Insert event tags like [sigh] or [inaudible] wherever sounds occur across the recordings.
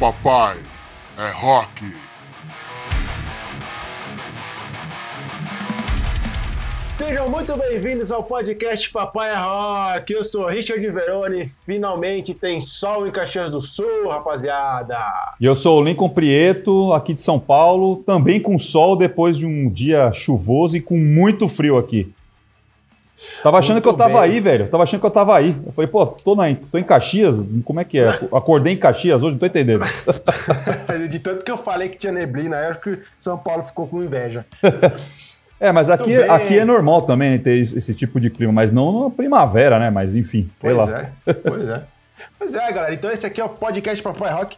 Papai é rock. Sejam muito bem-vindos ao podcast Papai é Rock. Eu sou Richard Veroni. Finalmente tem sol em Caxias do Sul, rapaziada. E eu sou o Lincoln Prieto, aqui de São Paulo, também com sol depois de um dia chuvoso e com muito frio aqui. Tava achando Muito que eu tava bem. aí, velho. Tava achando que eu tava aí. Eu falei, pô, tô, na, tô em Caxias? Como é que é? [laughs] Acordei em Caxias hoje? Não tô entendendo. [laughs] De tanto que eu falei que tinha neblina, eu acho que São Paulo ficou com inveja. [laughs] É, mas aqui, aqui é normal também ter esse esse tipo de clima, mas não na primavera, né? Mas enfim, sei Pois lá. é, pois é. Pois é, galera. Então esse aqui é o podcast Papai Rock.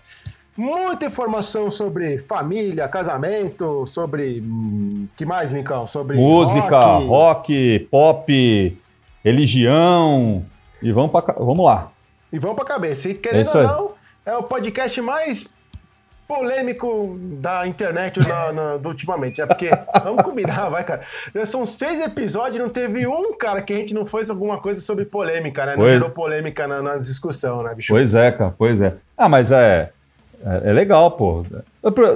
Muita informação sobre família, casamento, sobre. hum, que mais, Micão? Sobre Música, rock. rock, pop, religião. E vamos, pra, vamos lá. E vamos pra cabeça. E É querendo isso ou não, é o podcast mais polêmico da internet na, na- do ultimamente. É porque, [laughs] vamos combinar, vai, cara. Já são seis episódios e não teve um, cara, que a gente não fez alguma coisa sobre polêmica, né? Não Foi. gerou polêmica na, na discussão, né, bicho? Pois é, cara, pois é. Ah, mas é, é, é legal, pô.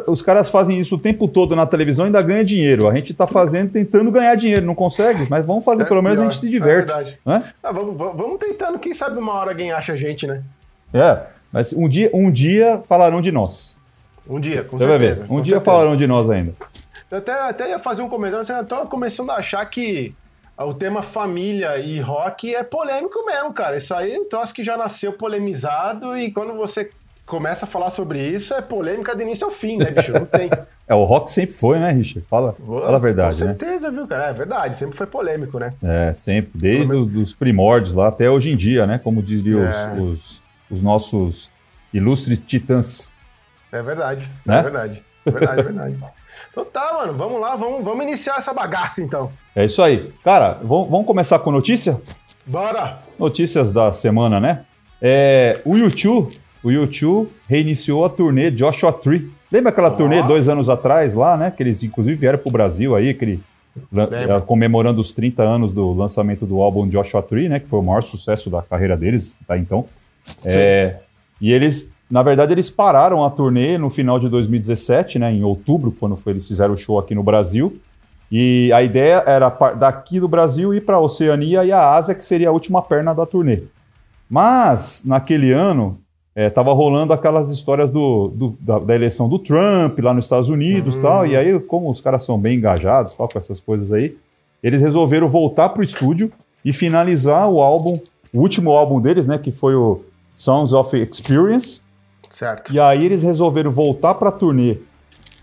Os caras fazem isso o tempo todo na televisão e ainda ganha dinheiro. A gente tá fazendo, tentando ganhar dinheiro, não consegue, mas vamos fazer, É pelo menos a pior, gente se é diverte. verdade. né? Ah, vamos, vamos tentando, quem sabe uma hora alguém acha a gente, né? É, mas um dia, um dia falarão de nós. Um dia, com Você vai certeza. ver. Um com dia certeza. falarão de nós ainda. Eu até, até ia fazer um comentário, assim, eu tô começando a achar que o tema família e rock é polêmico mesmo, cara. Isso aí é um troço que já nasceu polemizado e quando você começa a falar sobre isso, é polêmica do início ao fim, né, bicho? Não tem. [laughs] É, o rock sempre foi, né, Richard? Fala, fala a verdade, Com né? certeza, viu, cara? É verdade, sempre foi polêmico, né? É, sempre, desde os primórdios lá até hoje em dia, né? Como diriam os- É. os, os nossos ilustres titãs. É verdade, Né? é verdade. É verdade, é verdade. [laughs] Então tá, mano, vamos lá, vamos, vamos iniciar essa bagaça então. É isso aí. Cara, vamos, vamos começar com notícia? Bora! Notícias da semana, né? É, o YouTube, o YouTube reiniciou a turnê Joshua Tree. Lembra aquela turnê dois anos atrás lá, né? Que eles inclusive vieram pro Brasil aí, aquele, Lembro. eh, comemorando os 30 anos do lançamento do álbum Joshua Tree, né? Que foi o maior sucesso da carreira deles, tá? Então. É, e eles, na verdade, eles pararam a turnê no final de 2017, né? Em outubro, quando foi, eles fizeram o show aqui no Brasil. E a ideia era daqui do Brasil ir para a Oceania e a Ásia, que seria a última perna da turnê. Mas, naquele ano, estava rolando aquelas histórias do, do- da, da eleição do Trump lá nos Estados Unidos e tal. E aí, como os caras são bem engajados tal, com essas coisas aí, eles resolveram voltar pro estúdio e finalizar o álbum, o último álbum deles, né? Que foi o Songs of Experience. Certo. E aí eles resolveram voltar para a turnê,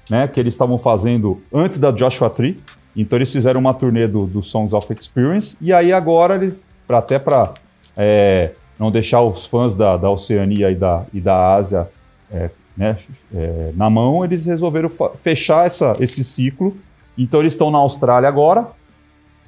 né, que eles estavam fazendo antes da Joshua Tree. Então eles fizeram uma turnê do, do Songs of Experience. E aí agora eles, pra, até para não deixar os fãs da, da Oceania e da, e da Ásia é, né, é, na mão, eles resolveram fechar essa, esse ciclo. Então eles estão na Austrália agora,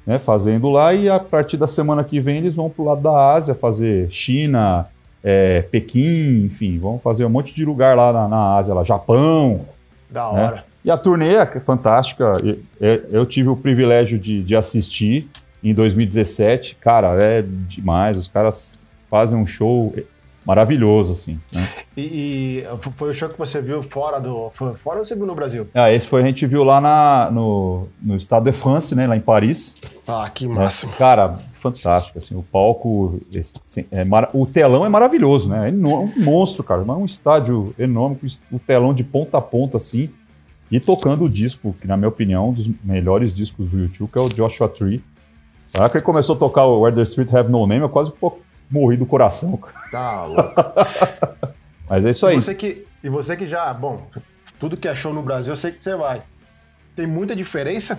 né, fazendo lá, e a partir da semana que vem eles vão pro lado da Ásia fazer China, é, Pequim, enfim, vão fazer um monte de lugar lá na, na Ásia, lá, Japão. Da né? hora. E a turnê é fantástica. Eu tive o privilégio de, de assistir em 2017. Cara, é demais. Os caras fazem um show maravilhoso, assim. né? E, e foi o show que você viu fora do. Fora ou você viu no Brasil? Ah, esse foi a gente viu lá na, no, no Estado de France, né, lá em Paris. Ah, que né? máximo. Cara, fantástico, assim, o palco, assim, é mara- o telão é maravilhoso, né? É eno- um monstro, cara, mas um estádio enorme, o telão de ponta a ponta, assim, e tocando o disco, que na minha opinião é um dos melhores discos do YouTube, que é o Joshua Tree. Na hora que ele começou a tocar o Where the Street Have No Name, eu quase morri do coração, cara. Tá louco. [laughs] Mas é isso E aí. você, que, e você que já, bom, tudo que é show no Brasil, eu sei que você vai. Tem muita diferença?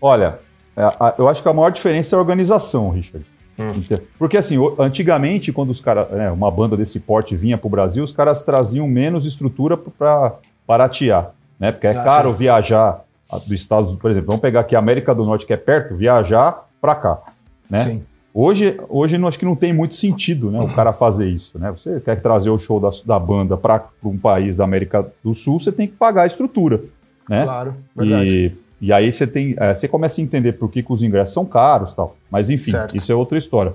Olha, é, eu acho que a maior diferença é a organização, Richard. Ente- Porque assim, antigamente, quando os caras, né, uma banda desse porte vinha para o Brasil, os caras traziam menos estrutura para baratear, né? Porque é Ah, caro sim. viajar dos Estados Unidos, por exemplo, vamos pegar aqui a América do Norte, que é perto, viajar para cá, né? Sim. Hoje, hoje não, acho que não tem muito sentido né, o cara fazer isso. Né? Você quer trazer o show da, da banda para um país da América do Sul, você tem que pagar a estrutura. Né? Claro, verdade. E, e aí você tem, é, você começa a entender por que, que os ingressos são caros tal. Mas enfim, Certo. isso é outra história.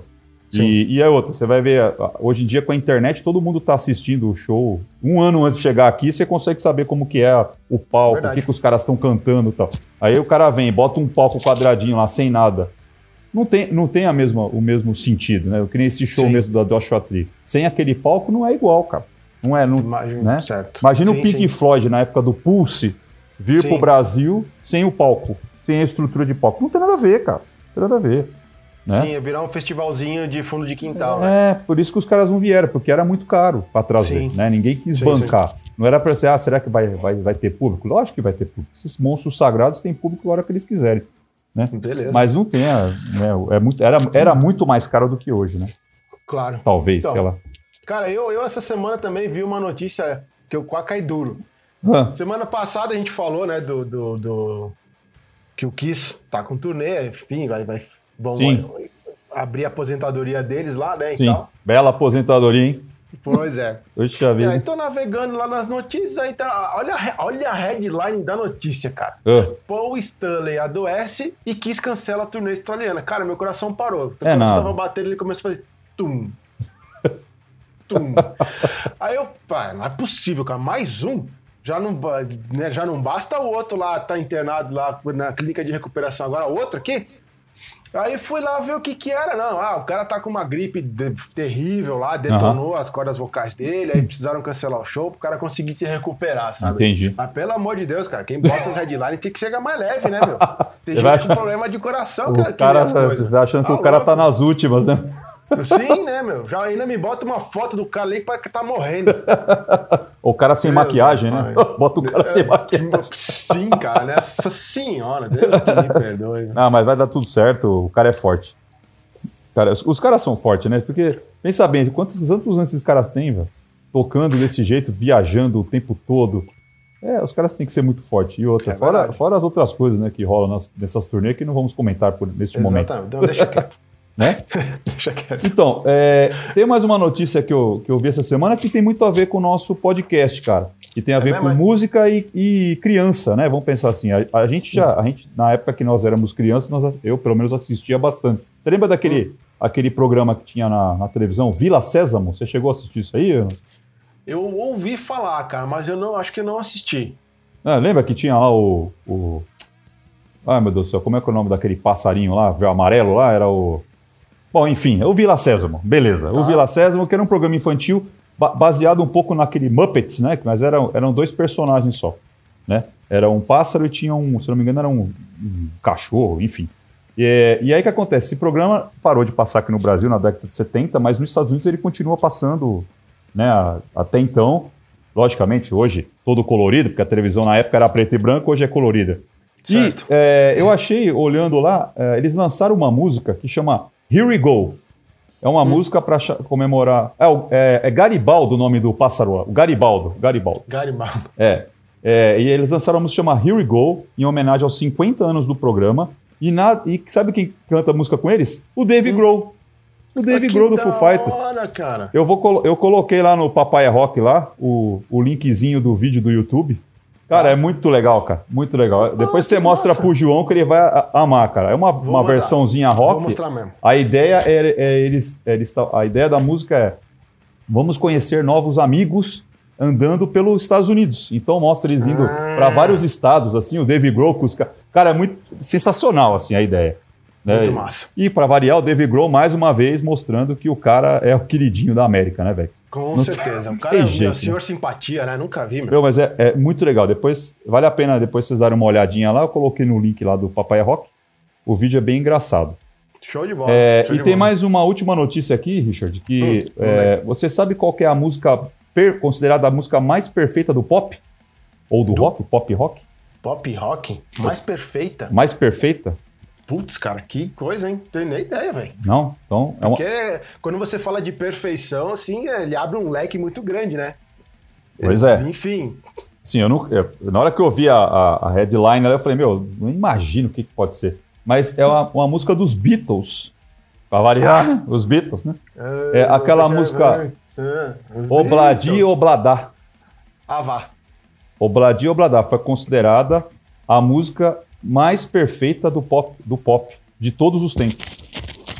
E, e é outra, você vai ver, hoje em dia com a internet, todo mundo tá assistindo o show. Um ano antes de chegar aqui, você consegue saber como que é o palco, Verdade. o que, que os caras estão cantando e tal. Aí o cara vem, bota um palco quadradinho lá, sem nada. Não tem, não tem a mesma, o mesmo sentido, né? Eu que nem esse show Sim. mesmo da Joshua Tree. Sem aquele palco não é igual, cara. Não é, não, Imagino, né? certo. Imagina Sim, o Pink sim. Floyd na época do Pulse vir Sim. pro Brasil sem o palco, sem a estrutura de palco. Não tem nada a ver, cara. Não tem nada a ver. Né? Sim, ia virar um festivalzinho de fundo de quintal, né? É, por isso que os caras não vieram, porque era muito caro para trazer, né? Ninguém quis bancar. Não era para ser, ah, será que vai, vai, vai ter público? Lógico que vai ter público. Esses monstros sagrados têm público a hora que eles quiserem. Beleza. Mas não tem, a- né? É muito, era, era muito mais caro do que hoje, né? Claro. Talvez, Então. sei lá. Cara, eu, eu essa semana também vi uma notícia que eu quase caí duro. Ah, Semana passada a gente falou, né, do, do, do- que o Kiss tá com turnê, enfim, vai, vai vão Sim. abrir a aposentadoria deles lá, né, sim, bela aposentadoria, hein? Pois é. Hoje já E vi. aí tô navegando lá nas notícias, aí tá, olha, olha a headline da notícia, cara. Ah, Paul Stanley adoece e Kiss cancela a turnê australiana. Cara, meu coração parou. É Quando estava batendo, ele começou a fazer tum. [laughs] Tum. Aí eu, pá, não é possível, cara. Mais um? Já não, né, já não basta o outro lá, tá internado lá na clínica de recuperação. Agora outro aqui? Aí fui lá ver o que que era. Não, ah, o cara tá com uma gripe de- terrível lá, detonou as cordas vocais dele, aí precisaram cancelar o show pro cara conseguir se recuperar, sabe? Entendi. Mas pelo amor de Deus, cara, quem bota as headlines tem que chegar mais leve, né, meu? [laughs] Tem gente com achar- problema de coração o que, que cara as coisas. tá achando que Ah, o cara tá louco. nas últimas, né? [laughs] Sim, né, meu? Já ainda me bota uma foto do cara ali que tá morrendo. [laughs] O cara sem Deus, maquiagem, né? pai. É. [laughs] Bota o cara sem maquiagem. Sim, cara, né? Nossa senhora, Deus que me perdoe. Ah, mas vai dar tudo certo, o cara é forte. Cara, os, os caras são fortes, né? Porque, pensa bem, quantos, quantos anos esses caras têm, velho? Tocando desse jeito, viajando o tempo todo. É, os caras têm que ser muito fortes. E outra, É fora, fora as outras coisas né, que rolam nas- nessas turnês que não vamos comentar por, neste momento. Exatamente. Então deixa quieto. Né? [laughs] Então, é, tem mais uma notícia que eu, que eu vi essa semana que tem muito a ver com o nosso podcast, cara. Que tem a ver mesmo, com é? música e, e criança, né? Vamos pensar assim. A, a gente já, a gente, na época que nós éramos crianças, nós- eu pelo menos assistia bastante. Você lembra daquele Hum. aquele programa que tinha na, na televisão, Vila Sésamo? Você chegou a assistir isso aí? Eu ouvi falar, cara, mas eu não acho que eu não assisti. Ah, lembra que tinha lá o, o. Ai, meu Deus do céu, como é que é o nome daquele passarinho lá, o amarelo lá? Era o. Bom, enfim, é o Vila Sésamo, beleza. O Tá. Vila Sésamo, que era um programa infantil ba- baseado um pouco naquele Muppets, né? Mas eram, eram dois personagens só, né? Era um pássaro e tinha um, se não me engano, era um, um cachorro, enfim. E, e aí o que acontece? Esse programa parou de passar aqui no Brasil na década de 70, mas nos Estados Unidos ele continua passando, né? a- Até então, logicamente, hoje todo colorido, porque a televisão na época era preto e branco, hoje é colorida. E Certo. é, eu achei, olhando lá, é, eles lançaram uma música que chama Here We Go. É uma música para comemorar. É, é, é Garibaldo o nome do pássaro. O Garibaldo. Garibaldo. Garibaldo. É. É, e eles lançaram uma música que chama Here We Go, em homenagem aos 50 anos do programa. E, na, e sabe quem canta a música com eles? O Dave Grohl. O Dave Grohl do Foo Fighters. hora, cara. Eu, vou, eu coloquei lá no Papaya Rock lá o, o linkzinho do vídeo do YouTube. Cara, é muito legal, cara. Muito legal. Depois você mostra massa. pro João que ele vai amar, cara. É uma, uma versãozinha Vou rock. mostrar mesmo. A ideia é, é eles, eles tá- a ideia da música é vamos conhecer novos amigos andando pelos Estados Unidos. Então mostra eles indo Ah. para vários estados, assim, o Dave Grohl, com os ca- cara, é muito sensacional assim a ideia. né? Muito massa. E para variar, o Dave Grohl mais uma vez mostrando que o cara é o queridinho da América, né, velho? Com Não certeza. O cara é jeito, meu senhor simpatia, né? Nunca vi, meu. Meu, mas é, é muito legal. Depois, vale a pena depois vocês darem uma olhadinha lá. Eu coloquei no link lá do Papai Rock. O vídeo é bem engraçado. Show de bola. É, show e de tem bola. mais uma última notícia aqui, Richard, que Hum, é, você sabe qual é a música per- considerada a música mais perfeita do pop? Ou do, rock? Pop rock? Pop rock mais perfeita. Mais perfeita? Putz, cara, que coisa, hein? Tenho nem ideia, velho. Não? Então, é uma... Porque quando você fala de perfeição, assim, ele abre um leque muito grande, né? Pois é. Enfim, Sim, eu não, eu- na hora que eu vi a, a, a headline, eu falei, meu, não imagino o que, que pode ser. Mas é uma, uma música dos Beatles. Pra variar, né? Os Beatles, né? É aquela música Obladi Obladi Obladá. Ah, vá. Obladi Obladá foi considerada a música mais perfeita do pop, do pop de todos os tempos.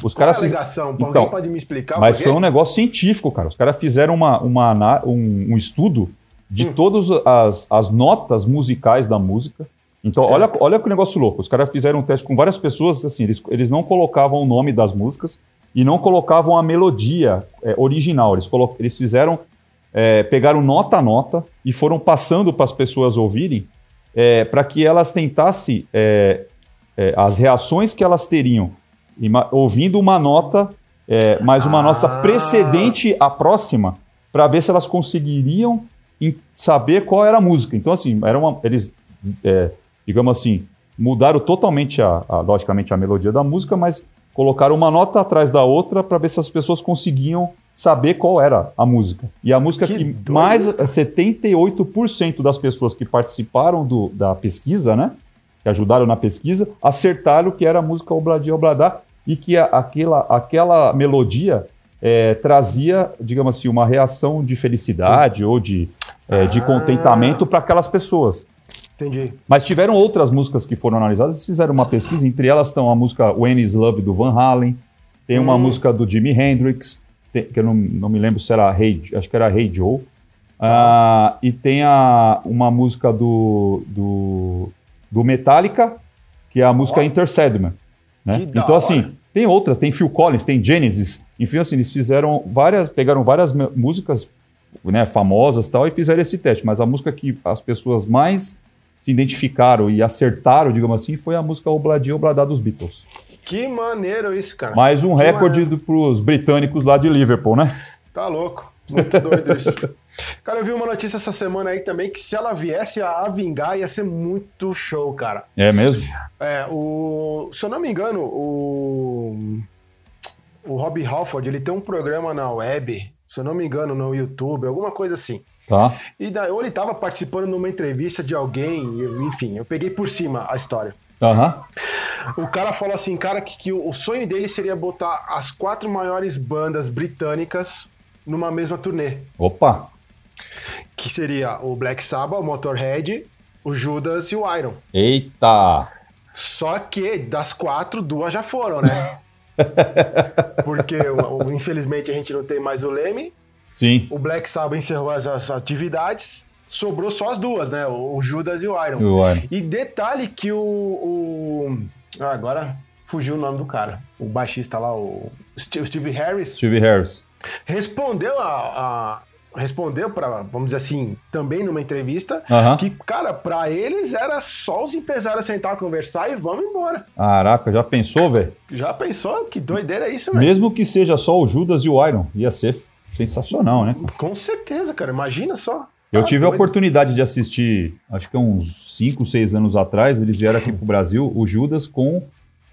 Os Qual é caras a fiz- alegação? Então, Alguém pode me explicar? Mas foi um negócio científico, cara. Os caras fizeram uma, uma um, um estudo de Hum. todas as, as notas musicais da música. Então, Certo. olha, olha que negócio louco. Os caras fizeram um teste com várias pessoas, assim, eles, eles não colocavam o nome das músicas e não colocavam a melodia é, original. Eles, colo- eles fizeram, é, pegaram nota a nota e foram passando para as pessoas ouvirem para que elas tentassem é, é, as reações que elas teriam ouvindo uma nota, é, mais uma Ah. nota precedente à próxima, para ver se elas conseguiriam saber qual era a música. Então, assim, era uma, eles, é, digamos assim, mudaram totalmente, a, a- logicamente, a melodia da música, mas colocaram uma nota atrás da outra para ver se as pessoas conseguiam saber qual era a música. E a música Que que, doido. mais 78% das pessoas que participaram do- da pesquisa, né? que ajudaram na pesquisa, acertaram que era a música Obladi Obladá e que a- aquela, aquela melodia eh, trazia, digamos assim, uma reação de felicidade ou de, eh, de Ah. contentamento para aquelas pessoas. Entendi. Mas tiveram outras músicas que foram analisadas, fizeram uma pesquisa, entre elas estão a música When Is Love do Van Halen, tem uma Hum. música do Jimi Hendrix, que eu não, não me lembro se era Hey, acho que era Hey Joe, Ah, e tem a, uma música do, do, do Metallica, que é a música Sandman. Né? Então, assim, tem outras, tem Phil Collins, tem Genesis, enfim, assim, eles fizeram várias, pegaram várias músicas né, famosas e tal, e fizeram esse teste. Mas a música que as pessoas mais se identificaram e acertaram, digamos assim, foi a música Obladi Obladá dos Beatles. Que maneiro isso, cara. Mais um Que recorde para os britânicos lá de Liverpool, né? Tá louco. Muito doido isso. [laughs] Cara, eu vi uma notícia essa semana aí também que se ela viesse a vingar ia ser muito show, cara. É mesmo? É, o. Se eu não me engano, o. O Rob Halford, ele tem um programa na web, se eu não me engano, no YouTube, alguma coisa assim. Tá. E daí, ou ele tava participando numa entrevista de alguém, enfim, eu peguei por cima a história. Aham. O cara falou assim, cara, que, que o sonho dele seria botar as quatro maiores bandas britânicas numa mesma turnê. Opa. Que seria o Black Sabbath, o Motorhead, o Judas e o Iron. Eita. Só que das quatro, duas já foram, né? [laughs] Porque, infelizmente, a gente não tem mais o Leme. Sim. O Black Sabbath encerrou as, as atividades. Sobrou só as duas, né? O, Judas e o Iron. O Iron. E detalhe que o. o- ah, agora fugiu o nome do cara. O baixista lá, o Steve, Harris, Steve Harris. respondeu a. a- respondeu para, vamos dizer assim, também numa entrevista, Aham. que, cara, pra eles era só os empresários sentar, conversar e vamos embora. Caraca, já pensou, velho? Já pensou? Que doideira é isso, velho? Mesmo que seja só o Judas e o Iron, ia ser sensacional, né? Com certeza, cara. Imagina só. Eu Tá tive a oportunidade de assistir, acho que há uns 5, 6 anos atrás, eles vieram aqui pro Brasil, o Judas com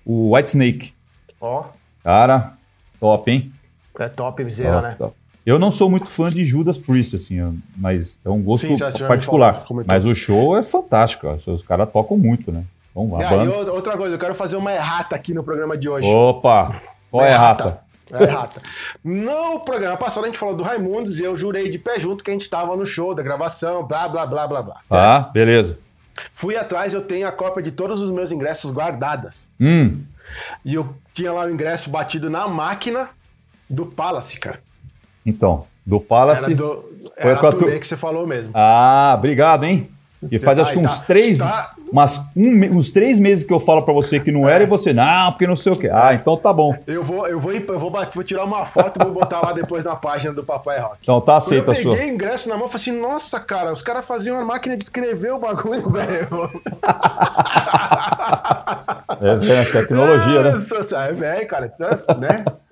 o White Snake. Ó, Cara, top, hein? é top, Top, né? top. Eu não sou muito fã de Judas Priest, assim, mas é um gosto Sim, já- já particular. falou, mas o show é fantástico, os caras tocam muito, né? Vamos lá, E banda. outra- coisa, eu quero fazer uma errata aqui no programa de hoje. Opa! Qual é a rata? É errata. No programa passado a gente falou do Raimundos e eu jurei de pé junto que a gente tava no show da gravação, blá, blá, blá, blá, blá. certo? Tá, beleza. Fui atrás, eu tenho a cópia de todos os meus ingressos guardadas. Hum, E eu tinha lá o ingresso batido na máquina do Palace, cara. então, do Palace. Era, do, foi era com a a tu- turnê que você falou mesmo. Ah, obrigado, hein? E faz Tá, acho que tá, uns três, tá. Umas, um uns três meses que eu falo pra você que não era e você, não, porque não sei o quê. Ah, então tá bom. Eu vou, eu vou, eu vou, vou tirar uma foto e vou botar lá depois na página do Papai Rock. Então tá aceita eu a sua. peguei o ingresso na mão e falei assim, nossa, cara, os caras faziam uma máquina de escrever o bagulho, [laughs] velho. É, é tecnologia, né? Nossa, é velho, cara, tá, né? [laughs]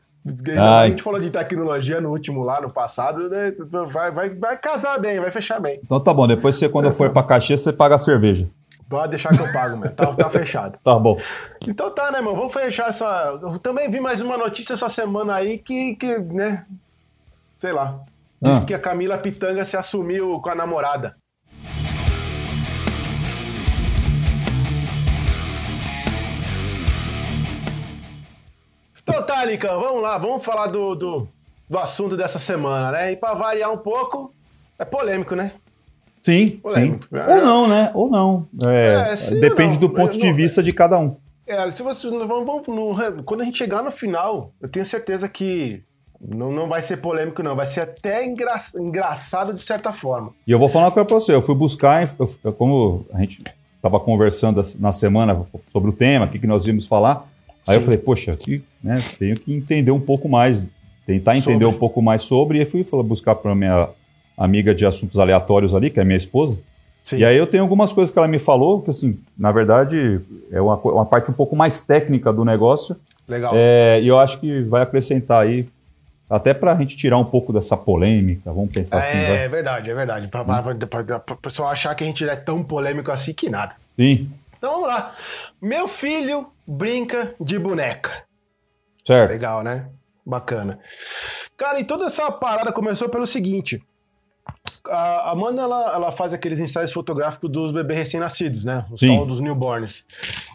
A gente falou de tecnologia no último lá, no passado, né? Vai, vai, vai casar bem, vai fechar bem. Então tá bom, depois você, quando eu for pra Caxias, você paga a cerveja. Pode deixar que eu pago, meu. Tá, tá fechado. [laughs] Tá bom. Então tá, né, irmão? Vamos fechar essa. Eu também vi mais uma notícia essa semana aí que, que né? Sei lá. Diz Ah. que a Camila Pitanga se assumiu com a namorada. Então tá, Licão, vamos lá, vamos falar do, do, do assunto dessa semana, né? E pra variar um pouco, é polêmico, né? Sim, sim. Ou não, né? Ou não. É, É, sim depende não. do ponto Eu de não- vista de cada um. É, se você, vamos, vamos no- quando a gente chegar no final, eu tenho certeza que não, não vai ser polêmico, não. Vai ser até engra- engraçado de certa forma. E eu vou falar uma coisa pra você. Eu fui buscar, eu- eu- como a gente estava conversando na semana sobre o tema, o que, que nós íamos falar. Aí eu Sim. falei, poxa, aqui, né, tenho que entender um pouco mais, tentar entender Sobre. um pouco mais sobre. E fui buscar para minha amiga de assuntos aleatórios ali, que é minha esposa. Sim. E aí eu tenho algumas coisas que ela me falou, que assim, na verdade, é uma, uma parte um pouco mais técnica do negócio. Legal. É, e eu acho que vai acrescentar aí, até para a gente tirar um pouco dessa polêmica, vamos pensar assim, vai. é verdade, é verdade. Pra, pra- pra- pra pessoal achar que a gente é tão polêmico assim que nada. Sim, Então vamos lá. Meu filho brinca de boneca. certo. Legal, né? Bacana. Cara, e toda essa parada começou pelo seguinte. A Amanda, ela, ela faz aqueles ensaios fotográficos dos bebês recém-nascidos, né? Os Sim. tal dos newborns.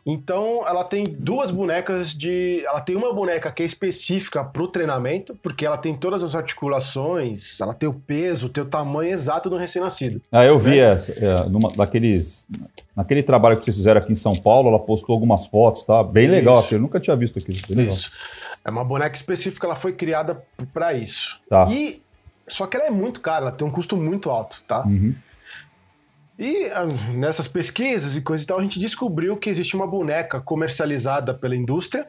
Então, ela tem duas bonecas de... Ela tem uma boneca que é específica pro treinamento, porque ela tem todas as articulações, ela tem o peso, tem o tamanho exato do recém-nascido. Ah, eu vi essa, é, numa, daqueles, naquele trabalho que vocês fizeram aqui em São Paulo, ela postou algumas fotos, tá? Bem legal, Isso. aquilo, eu nunca tinha visto aquilo. Bem legal. Isso. É uma boneca específica, ela foi criada para isso. Tá. E só que ela é muito cara, ela tem um custo muito alto, tá? Uhum. E ah, nessas pesquisas e coisa e tal, a gente descobriu que existe uma boneca comercializada pela indústria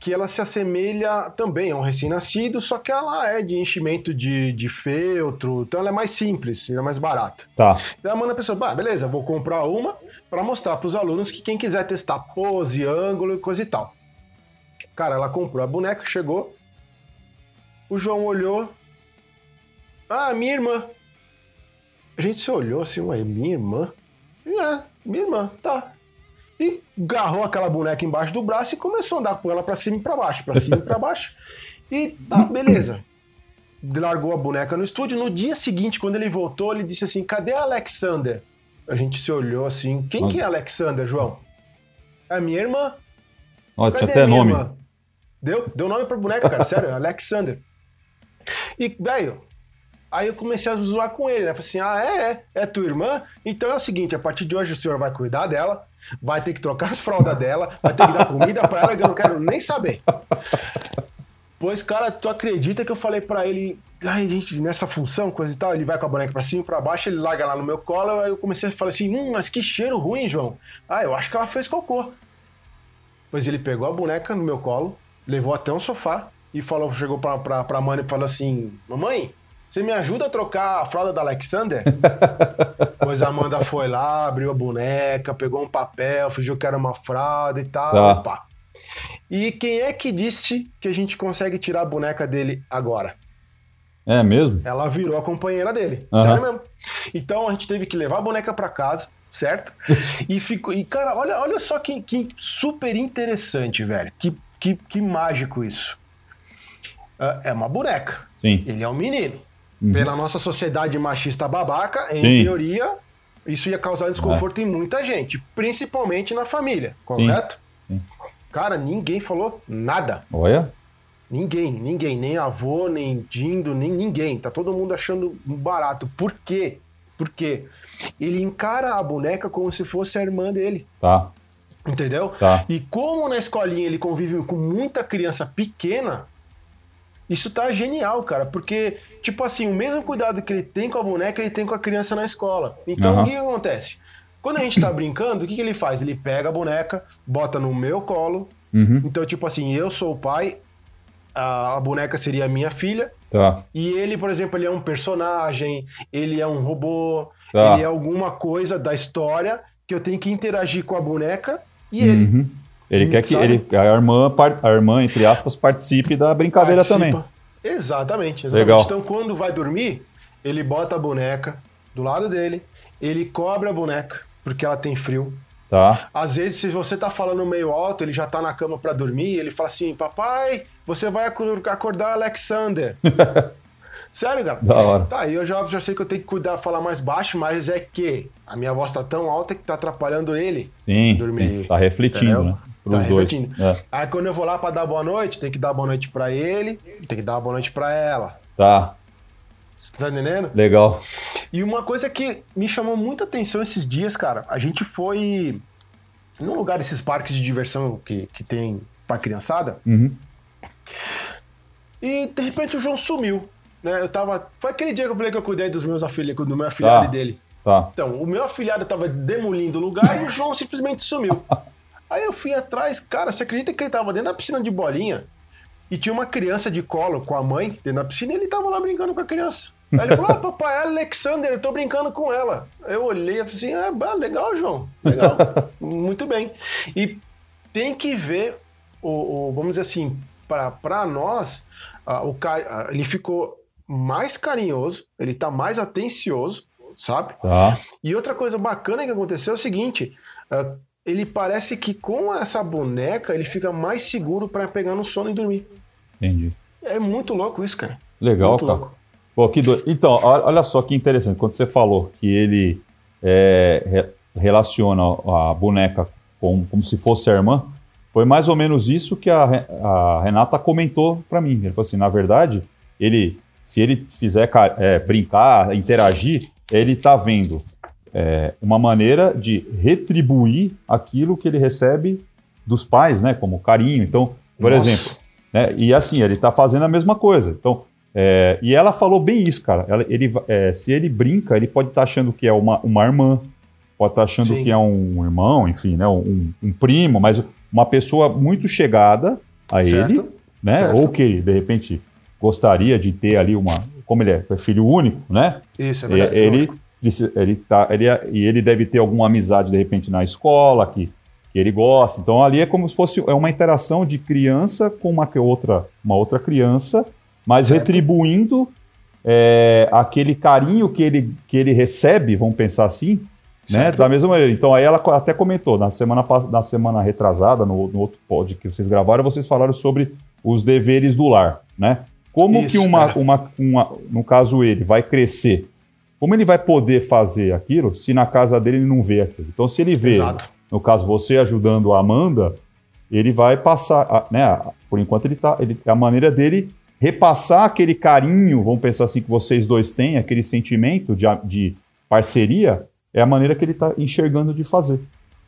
que ela se assemelha também a um recém-nascido, só que ela é de enchimento de, de feltro, então ela é mais simples, ela é mais barata. Tá, Daí manda a pessoa, bah, beleza, vou comprar uma para mostrar para os alunos que quem quiser testar pose, ângulo e coisa e tal. Cara, ela comprou a boneca, chegou. O João olhou. Ah, minha irmã. A gente se olhou assim, ué, minha irmã? É, minha irmã, tá. E agarrou aquela boneca embaixo do braço e começou a andar com ela pra cima e pra baixo, pra cima e pra baixo. [laughs] E tá, beleza largou a boneca no estúdio. No dia seguinte, quando ele voltou, ele disse assim: Cadê a Alexander? A gente se olhou assim: Quem que é a Alexander, João? É a minha irmã. ó, Cadê tinha até nome. irmã? Deu? Deu nome pra boneca, cara, sério, Alexander. [laughs] E, velho, aí eu comecei a zoar com ele, né? Falei assim: ah, é, é, é tua irmã? Então é o seguinte: a partir de hoje o senhor vai cuidar dela, vai ter que trocar as fraldas dela, vai ter que dar comida pra ela, que eu não quero nem saber. Pois, cara, tu acredita que eu falei pra ele, ai, gente, nessa função, coisa e tal, ele vai com a boneca pra cima e pra baixo, ele larga lá no meu colo, aí eu comecei a falar assim, hum, mas que cheiro ruim, João. Ah, eu acho que ela fez cocô. Pois ele pegou a boneca no meu colo, levou até um sofá e falou, chegou pra, pra, pra mãe e falou assim, mamãe, você me ajuda a trocar a fralda da Alexander? [laughs] pois a Amanda foi lá, abriu a boneca, pegou um papel, fingiu que era uma fralda e tal, Tá. pá. E quem é que disse que a gente consegue tirar a boneca dele agora? É mesmo? Ela virou a companheira dele. Aham. Sério mesmo. Então a gente teve que levar a boneca pra casa, certo? [laughs] e ficou. E, cara, olha, olha só que, que super interessante, velho. Que, que, que mágico isso. Ah, é uma boneca. Sim. Ele é um menino. Pela nossa sociedade machista babaca, em Sim. teoria, isso ia causar desconforto em muita gente, principalmente na família, correto? Sim. Cara, ninguém falou nada. Olha, Ninguém, ninguém, nem avô, nem Dindo, nem ninguém. Tá todo mundo achando barato. Por quê? Por quê? Ele encara a boneca como se fosse a irmã dele. tá, Entendeu? Tá. E como na escolinha ele convive com muita criança pequena, isso tá genial, cara. Porque, tipo assim, o mesmo cuidado que ele tem com a boneca, ele tem com a criança na escola. Então, Aham. o que, que acontece? Quando a gente tá brincando, o que, que ele faz? Ele pega a boneca, bota no meu colo. Uhum. Então, tipo assim, eu sou o pai, a, a boneca seria a minha filha. tá, E ele, por exemplo, ele é um personagem, ele é um robô, Tá. ele é alguma coisa da história que eu tenho que interagir com a boneca e. Uhum. Ele Hum, quer que ele, a, irmã, a irmã, entre aspas, participe da brincadeira também. Participa. Exatamente, exatamente. Legal. Então, quando vai dormir, ele bota a boneca do lado dele, ele cobre a boneca, porque ela tem frio. Tá, Às vezes, se você tá falando meio alto, ele já tá na cama pra dormir, ele fala assim: Papai, você vai acor- acordar Alexander. [laughs] Sério, cara? Da hora. Tá, e eu já, já sei que eu tenho que cuidar, falar mais baixo, mas é que a minha voz tá tão alta que tá atrapalhando ele. sim, Dormir. sim, tá refletindo, Entendeu? né? Tá dois. refletindo. É, Aí quando eu vou lá pra dar boa noite, tem que dar boa noite pra ele, tem que dar boa noite pra ela. tá, Você tá entendendo? legal. E uma coisa que me chamou muita atenção esses dias, cara, a gente foi num lugar desses parques de diversão que, que tem pra criançada. Uhum. E de repente o João sumiu. Né? Eu tava. Foi aquele dia que eu falei que eu cuidei dos meus afilhados, do meu afilhado Tá. e dele. Tá. Então, o meu afilhado tava demolindo o lugar e o João simplesmente sumiu. [laughs] Aí eu fui atrás, cara, você acredita que ele tava dentro da piscina de bolinha e tinha uma criança de colo com a mãe dentro da piscina e ele tava lá brincando com a criança. Aí ele falou: ah, papai, é a Alexander, eu tô brincando com ela. Eu olhei e falei assim: ah, bah, legal, João, legal, [laughs] muito bem. E tem que ver, o, o- vamos dizer assim, para nós, ah, o ca- ah, ele ficou mais carinhoso, ele tá mais atencioso, sabe? Tá. E outra coisa bacana que aconteceu é o seguinte: ah, ele parece que com essa boneca ele fica mais seguro para pegar no sono e dormir. Entendi. É muito louco isso, cara. Legal, muito cara. louco. Pô, que doido. Então, olha só que interessante. Quando você falou que ele é, re- relaciona a boneca com, como se fosse a irmã, foi mais ou menos isso que a, a Renata comentou pra mim. Ele falou assim: na verdade, ele, se ele fizer é, brincar, interagir, ele tá vendo é, uma maneira de retribuir aquilo que ele recebe dos pais, né? Como carinho. Então, por Nossa. exemplo, né? E assim, ele tá fazendo a mesma coisa. Então, é, e ela falou bem isso, cara. Ela- ele, é, se ele brinca, ele pode estar achando que é uma, uma irmã, pode estar achando Sim. que é um irmão, enfim, né? Um, um primo, mas uma pessoa muito chegada a ele, Certo? né? Certo. Ou que ele, de repente, gostaria de ter ali uma. Como ele é, é filho único, né? Isso, é verdade. ele, precisa- ele tá, ele, é- e ele deve ter alguma amizade, de repente, na escola, que, que ele gosta. Então, ali é como se fosse é uma interação de criança com uma outra, uma outra criança, mas Certo. retribuindo é, aquele carinho que ele, que ele recebe, vamos pensar assim, né? Da mesma maneira. Então, aí ela até comentou, na semana, na semana retrasada, no, no outro pod que vocês gravaram, vocês falaram sobre os deveres do lar, né? Como Isso, que uma, uma, uma, no caso ele, vai crescer? Como ele vai poder fazer aquilo se na casa dele ele não vê aquilo? Então, se ele vê, Exato. no caso você ajudando a Amanda, ele vai passar, a- né? Por enquanto ele tá, ele, é a maneira dele repassar aquele carinho, vamos pensar assim que vocês dois têm, aquele sentimento de, de parceria, é a maneira que ele está enxergando de fazer.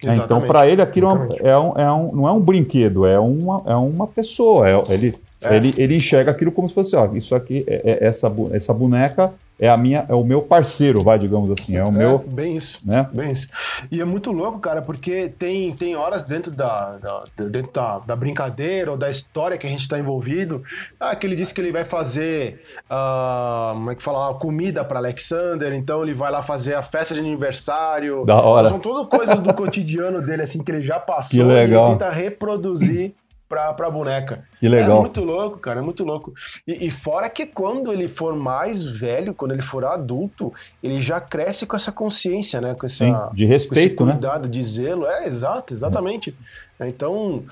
né? Então, para ele, aquilo é é um, é um- não é um brinquedo, é uma, é uma pessoa. é- ele, É. ele, ele enxerga aquilo como se fosse, ó, isso aqui, é, é- essa, essa boneca é a minha, é o meu parceiro, vai, digamos assim, é o É, meu, bem isso. né? Bem isso. E é muito louco, cara, porque tem, tem horas dentro, da, da- dentro da, da brincadeira ou da história que a gente está envolvido. Ah, que ele disse que ele vai fazer, ah, como é que fala, comida para Alexander, então ele vai lá fazer a festa de aniversário. Da hora. São todas coisas do cotidiano dele, assim, que ele já passou Que legal. e ele tenta reproduzir pra, pra boneca. Que legal. É muito louco, cara, é muito louco. E, e fora que quando ele for mais velho, quando ele for adulto, ele já cresce com essa consciência, né? Com, essa, Sim, de com esse respeito, né? cuidado, de zelo. É, exato, exatamente. Então,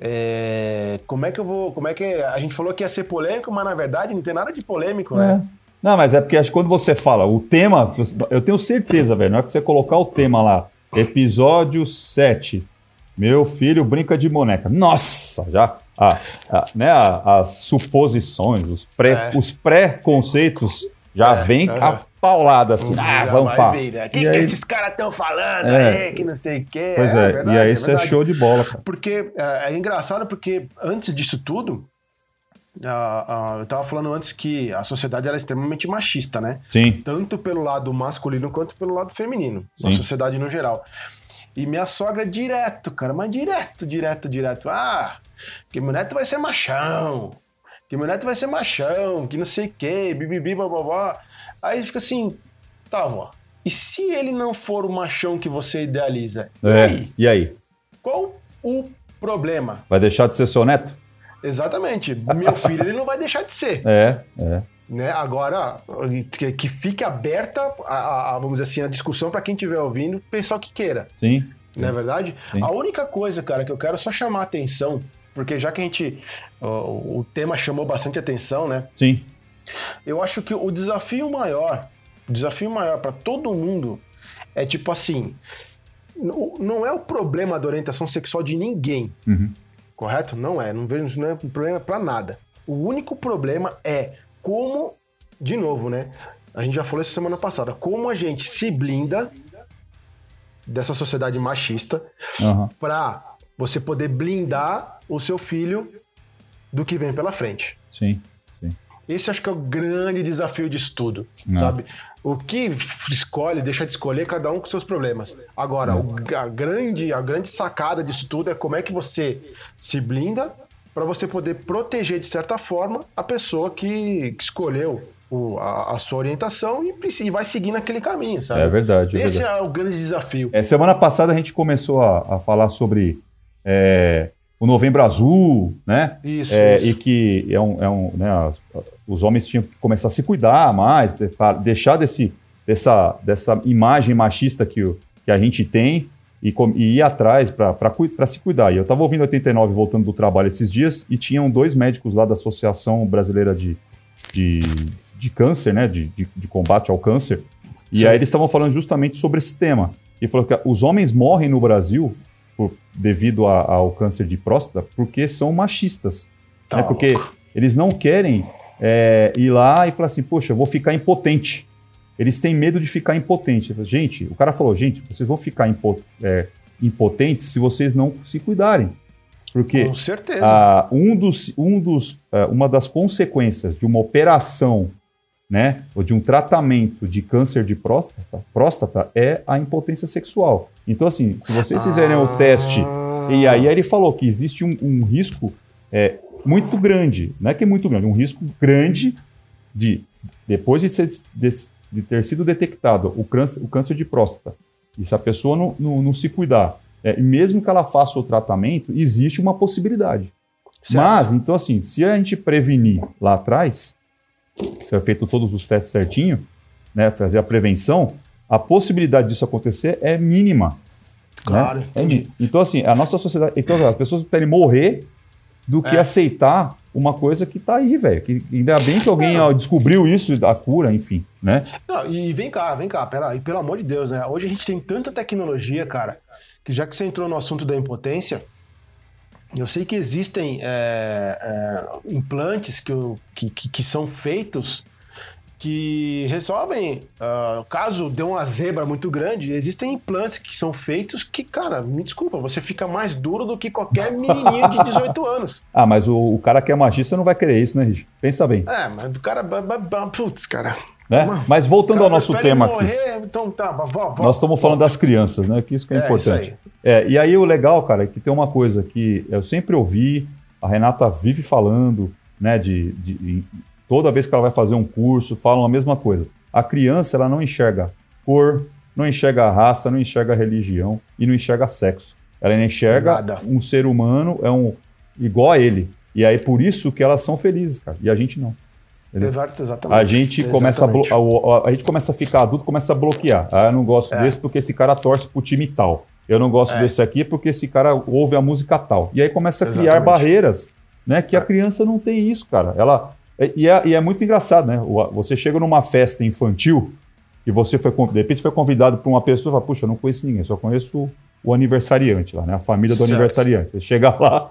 é, como é que eu vou. Como é que. A gente falou que ia ser polêmico, mas na verdade não tem nada de polêmico, né? É. Não, mas é porque acho que quando você fala o tema, eu tenho certeza, velho, na hora que você colocar o tema lá, episódio 7, meu filho brinca de boneca. Nossa, já. a- a- né, a- as suposições, os pré- É. os pré-conceitos já É, vem a paulada assim. Ah, vamos falar. né? O que, que aí- esses caras estão falando É. aí, que não sei o quê. Pois é, verdade, e aí isso é show de bola, cara. Porque é, é engraçado porque antes disso tudo, ah, ah, eu tava falando antes que a sociedade era extremamente machista, né? Sim, Tanto pelo lado masculino quanto pelo lado feminino, na Sim. sociedade no geral. E minha sogra direto, cara, mas direto, direto, direto. Ah, que meu neto vai ser machão, que meu neto vai ser machão, que não sei o quê, bibibi, bababá. Aí fica assim, tá, vó, e se ele não for o machão que você idealiza? E é. aí? E aí? Qual o problema? Vai deixar de ser seu neto? Exatamente. Meu filho ele não vai deixar de ser. É, é. Né? Agora, que, que fique aberta, a, a- vamos dizer assim, a discussão para quem estiver ouvindo, pensar o que queira. Sim. Não é verdade? Sim. A única coisa, cara, que eu quero só chamar a atenção, porque já que a gente. ó, o tema chamou bastante atenção, né? Sim. Eu acho que o desafio maior, o desafio maior para todo mundo é tipo assim: não é o problema da orientação sexual de ninguém. Uhum. Correto? Não é. Não vejo não é um problema para nada. O único problema é como, de novo, né? A gente já falou isso semana passada, como a gente se blinda dessa sociedade machista Aham. para você poder blindar o seu filho do que vem pela frente. Sim. Esse acho que é o grande desafio disso tudo, Não. sabe? O que escolhe, deixa de escolher, cada um com seus problemas. Agora, o- a, grande, a grande sacada disso tudo é como é que você se blinda para você poder proteger, de certa forma, a pessoa que, que escolheu o- a, a sua orientação e, e vai seguir naquele caminho, sabe? É verdade. é Esse verdade. é o grande desafio. É, semana passada a gente começou a, a falar sobre é, o Novembro Azul, né? Isso, É, isso. E que é um, é um, né, os homens tinham que começar a se cuidar mais, deixar desse, dessa, dessa imagem machista que, que a gente tem e, e ir atrás para se cuidar. E eu estava ouvindo 89 voltando do trabalho esses dias e tinham dois médicos lá da Associação Brasileira de, de, de Câncer, né? De, de, de combate ao câncer. E Sim. aí eles estavam falando justamente sobre esse tema. E falou que os homens morrem no Brasil por- devido a- ao câncer de próstata porque são machistas. Tá né? Porque eles não querem é, ir lá e falar assim, poxa, eu vou ficar impotente. Eles têm medo de ficar impotente. Gente, o cara falou, gente, vocês vão ficar impo- é, impotentes se vocês não se cuidarem. Porque Com certeza. ah, um dos, um dos, ah, uma das consequências de uma operação, né, ou de um tratamento de câncer de próstata, próstata é a impotência sexual. Então, assim, se vocês fizerem o teste, e aí ele falou que existe um, um risco é, muito grande, não é que é muito grande, um risco grande de, depois de, ser- de- de ter sido detectado o câncer, o câncer de próstata, e se a pessoa não, não, não se cuidar, é, e mesmo que ela faça o tratamento, existe uma possibilidade. Certo. Mas, então, assim, se a gente prevenir lá atrás, se é feito todos os testes certinho, né, fazer a prevenção, a possibilidade disso acontecer é mínima. Claro, né? É mínima. Então, assim, a nossa sociedade. Então, as pessoas preferem morrer do que É. aceitar uma coisa que tá aí, velho. Que ainda bem que alguém ó, descobriu isso, a cura, enfim, né? Não, e vem cá, vem cá, pera, e pelo amor de Deus, né? Hoje a gente tem tanta tecnologia, cara, que já que você entrou no assunto da impotência, eu sei que existem é, é, implantes que, que, que, que são feitos que resolvem, ah, caso dê uma zebra muito grande, existem implantes que são feitos que, cara, me desculpa, você fica mais duro do que qualquer menininho de 18 [laughs] anos. Ah, mas o, o cara que é magista não vai querer isso, né, Rich? Pensa bem. É, mas do cara, putz, cara. Né? Mano, Mas voltando cara ao nosso tema aqui. morrer, Então tá, vó, vó, Nós estamos falando das crianças, né? Que isso que é, É, importante. isso É, e aí o legal, cara, é que tem uma coisa que eu sempre ouvi, a Renata vive falando, né? De, de- de- toda vez que ela vai fazer um curso, falam a mesma coisa. A criança ela não enxerga cor, não enxerga raça, não enxerga religião e não enxerga sexo. Ela enxerga Nada. um ser humano é um igual a ele. E aí por isso que elas são felizes, cara. E a gente não. Exato, exatamente. A gente começa a, Exatamente. a, a- a gente começa a ficar adulto, começa a bloquear. Ah, eu não gosto É. desse porque esse cara torce pro time tal. Eu não gosto É. desse aqui porque esse cara ouve a música tal. E aí começa a criar Exatamente. barreiras, né? Que a É. criança não tem isso, cara. Ela e é, e é muito engraçado, né? Você chega numa festa infantil e você foi de repente foi convidado por uma pessoa e fala, puxa, eu não conheço ninguém, só conheço o, aniversariante lá, né? A família do Certo. aniversariante. Você chega lá,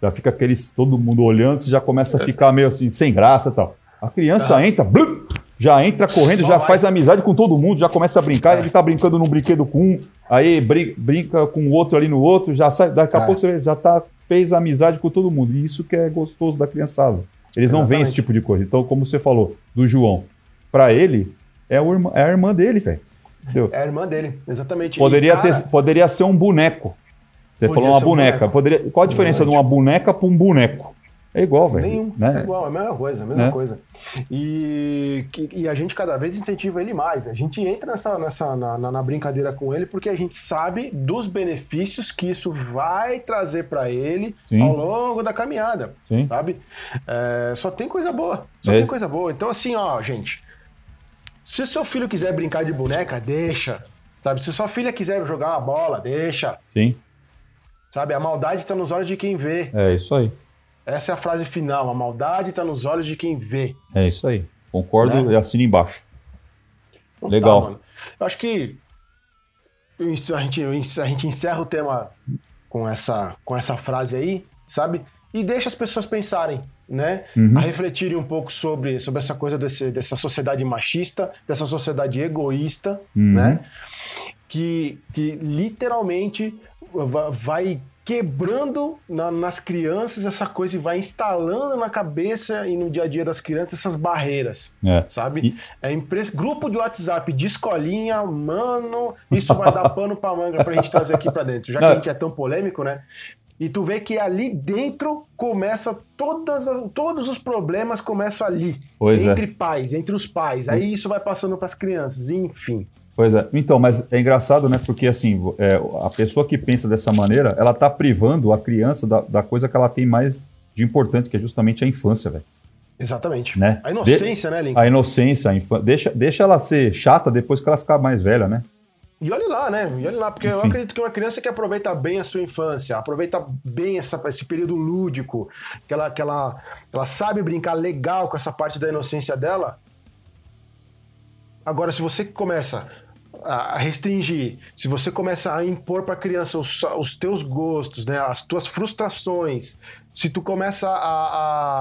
já fica aqueles todo mundo olhando, você já começa a ficar meio assim sem graça e tal. A criança entra, blum, já entra correndo, Só já vai. faz amizade com todo mundo, já começa a brincar, ele tá brincando num brinquedo com um, aí brin- brinca com o outro ali no outro, já sai, daqui a É. pouco você já tá, fez amizade com todo mundo. E isso que é gostoso da criançada. Eles não veem esse tipo de coisa. Então, como você falou, do João, pra ele, é, o irmã- é a irmã dele, velho. Entendeu? É a irmã dele, exatamente. Poderia, cara, ter, poderia ser um boneco. Você Podia falou uma ser um boneca. boneco. Poderia, qual a diferença de uma boneca pra um boneco? É igual, velho. Nenhum. Né? É igual, é a mesma coisa, a mesma Né? coisa. E, que- e a gente cada vez incentiva ele mais. A gente entra nessa, nessa na, na- na brincadeira com ele porque a gente sabe dos benefícios que isso vai trazer para ele Sim. ao longo da caminhada, Sim. sabe? É, só tem coisa boa, só É. tem coisa boa. Então assim, ó, gente, se o seu filho quiser brincar de boneca, deixa. Sabe? Se sua filha quiser jogar uma bola, deixa. Sim, Sabe? A maldade tá nos olhos de quem vê. é isso aí. Essa é a frase final. A maldade tá nos olhos de quem vê. É isso aí. Concordo Né? e assino embaixo. Então Legal. tá, mano. Eu acho que a gente, a gente encerra o tema com essa, com essa frase aí, sabe? E deixa as pessoas pensarem, né? Uhum. A refletirem um pouco sobre, sobre essa coisa desse, dessa sociedade machista, dessa sociedade egoísta, Uhum. né? que, que literalmente va- vai quebrando na- nas crianças essa coisa e vai instalando na cabeça e no dia a dia das crianças essas barreiras, É. sabe? É impre... Grupo de WhatsApp de escolinha, mano, isso vai dar pano pra manga pra gente trazer aqui pra dentro, já que Não. a gente é tão polêmico, né? E tu vê que ali dentro começa todas, as- todos os problemas começam ali. Pois é. entre pais, entre os pais. Aí isso vai passando pras crianças, enfim. Pois é. Então, mas é engraçado, né? Porque assim, é, a pessoa que pensa dessa maneira, ela tá privando a criança da, da coisa que ela tem mais de importante, que é justamente a infância, velho. Exatamente. Né? A inocência, né, Lincoln? A inocência, a infância. Deixa, deixa ela ser chata depois que ela ficar mais velha, né? E olha lá, né? E olha lá, porque eu Enfim. acredito que uma criança que aproveita bem a sua infância, aproveita bem essa, esse período lúdico, que ela, que ela, ela sabe brincar legal com essa parte da inocência dela. Agora, se você começa a restringir, se você começa a impor para a criança os, os teus gostos, né, as tuas frustrações, se tu começa a,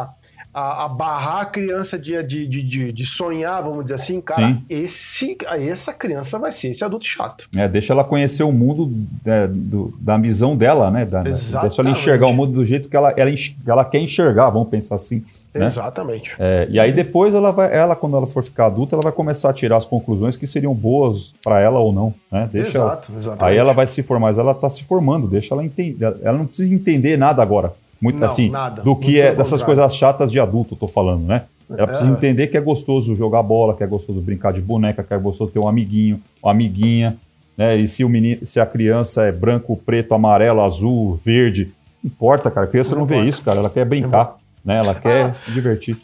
a, a, a barrar a criança de, de, de, de- sonhar, vamos dizer assim, cara, Sim. esse, essa criança vai ser esse adulto chato. É, deixa ela conhecer o mundo é, do- da visão dela, né? Da, deixa ela Exatamente. enxergar o mundo do jeito que ela, ela, ela quer enxergar, vamos pensar assim. Né? Exatamente. É, e aí depois ela vai, ela quando ela for ficar adulta, ela vai começar a tirar as conclusões que seriam boas para ela ou não, né? Deixa ela- Exato, exatamente. Aí ela vai se formar, mas ela está se formando, deixa ela entender. Ela não precisa entender nada agora. Muito Não, assim, nada. do que é dessas contrário. coisas chatas de adulto, eu tô falando, né? Ela precisa É. entender que é gostoso jogar bola, que é gostoso brincar de boneca, que é gostoso ter um amiguinho, uma amiguinha, né? E se o menino, se a criança é branco, preto, amarelo, azul, verde, não importa, cara. A criança não, Não vê isso, cara. Ela quer brincar, né? Ela quer Ah. se divertir.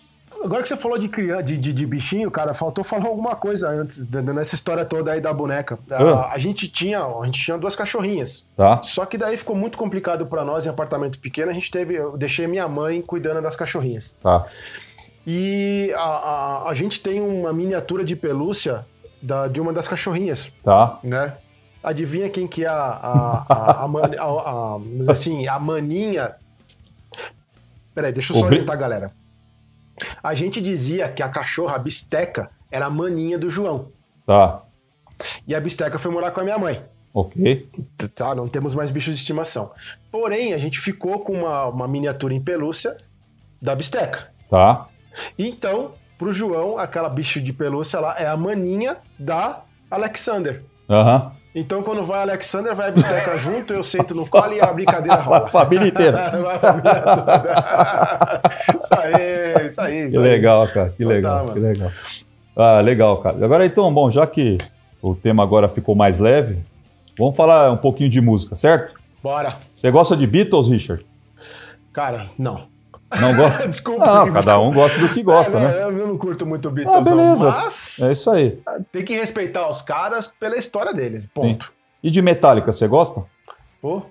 Agora que você falou de, criança, de, de, de bichinho, cara, faltou falar [laughs] alguma coisa antes, nessa história toda aí da boneca. A, Ah. a gente tinha, a gente tinha duas cachorrinhas. Tá? Só que daí ficou muito complicado pra nós em apartamento pequeno. A gente teve, eu deixei minha mãe cuidando das cachorrinhas. Tá. E a, a, a gente tem uma miniatura de pelúcia da, de uma das cachorrinhas, Tá. né? Adivinha quem que é a, a, a, a, man- a- a- assim, a maninha. Peraí, deixa eu só Obri- orientar, galera. A gente dizia que a cachorra, a bisteca, era a maninha do João. Tá. E a bisteca foi morar com a minha mãe. Ok. Tá, não temos mais bichos de estimação. Porém, a gente ficou com uma, uma miniatura em pelúcia da bisteca. Tá. Então, pro João, aquela bicho de pelúcia lá é a maninha da Alexander. Aham. Então, quando vai a Alexander, vai a bisteca [laughs] junto, eu sento no colo e a brincadeira [laughs] A rola. família inteira. [laughs] A família aí. Que legal, cara. Que Então legal, tá, que legal. Ah, legal, cara. Agora então, bom, já que o tema agora ficou mais leve, vamos falar um pouquinho de música, certo? Bora. Você gosta de Beatles, Richard? Cara, não. Não gosta? [laughs] Desculpa. Desculpa. cada um gosta do que gosta, É, né? Eu eu não curto muito Beatles, Ah, beleza. não, mas É isso aí. tem que respeitar os caras pela história deles, ponto. E de Metallica, você gosta? Pô,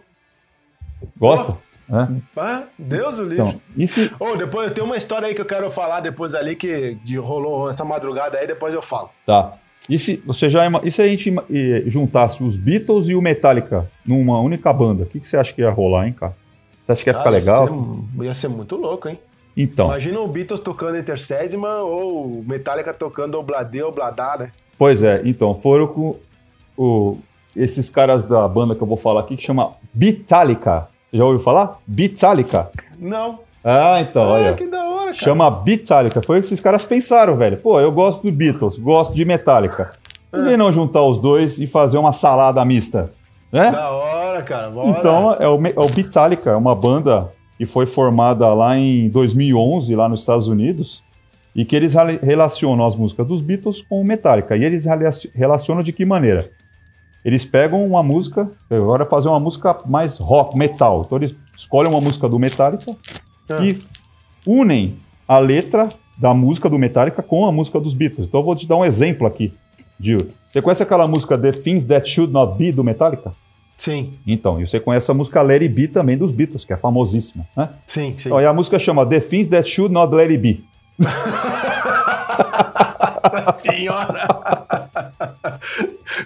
Gosta? É? ah, Deus o livre. Então, se... Ô, depois eu tenho uma história aí que eu quero falar depois ali que de- rolou essa madrugada aí, depois eu falo. Tá. E se você já e se a gente juntasse os Beatles e o Metallica numa única banda? O que, que você acha que ia rolar, hein, cara? Você acha que ia ficar Cara, legal? Ia ser, ia ser muito louco, hein? Então, Imagina o Beatles tocando Enter Sandman ou o Metallica tocando Obladê, Obladá, né? pois é. Então, foram com o- esses caras da banda que eu vou falar aqui que chama Beatallica. Já ouviu falar? Beatallica. Não. Ah, então, Ah, olha. que da hora, cara. Chama Beatallica. Foi o que esses caras pensaram, velho. Pô, eu gosto do Beatles, gosto de Metallica. Por É. que não juntar os dois e fazer uma salada mista? Né? Da hora, cara. Bora. Então, é o, é o Beatallica, é uma banda que foi formada lá em 2011, lá nos Estados Unidos, e que eles rela- relacionam as músicas dos Beatles com o Metallica. E eles relaci- relacionam de que maneira? Eles pegam uma música, agora fazer uma música mais rock, metal. Então eles escolhem uma música do Metallica Ah. e unem a letra da música do Metallica com a música dos Beatles. Então eu vou te dar um exemplo aqui. Gil. Você conhece aquela música The Things That Should Not Be do Metallica? Sim, Então, e você conhece a música Let It Be também dos Beatles, que é famosíssima, né? sim, sim. Então, e a música chama The Things That Should Not Let It Be. [laughs] Senhora!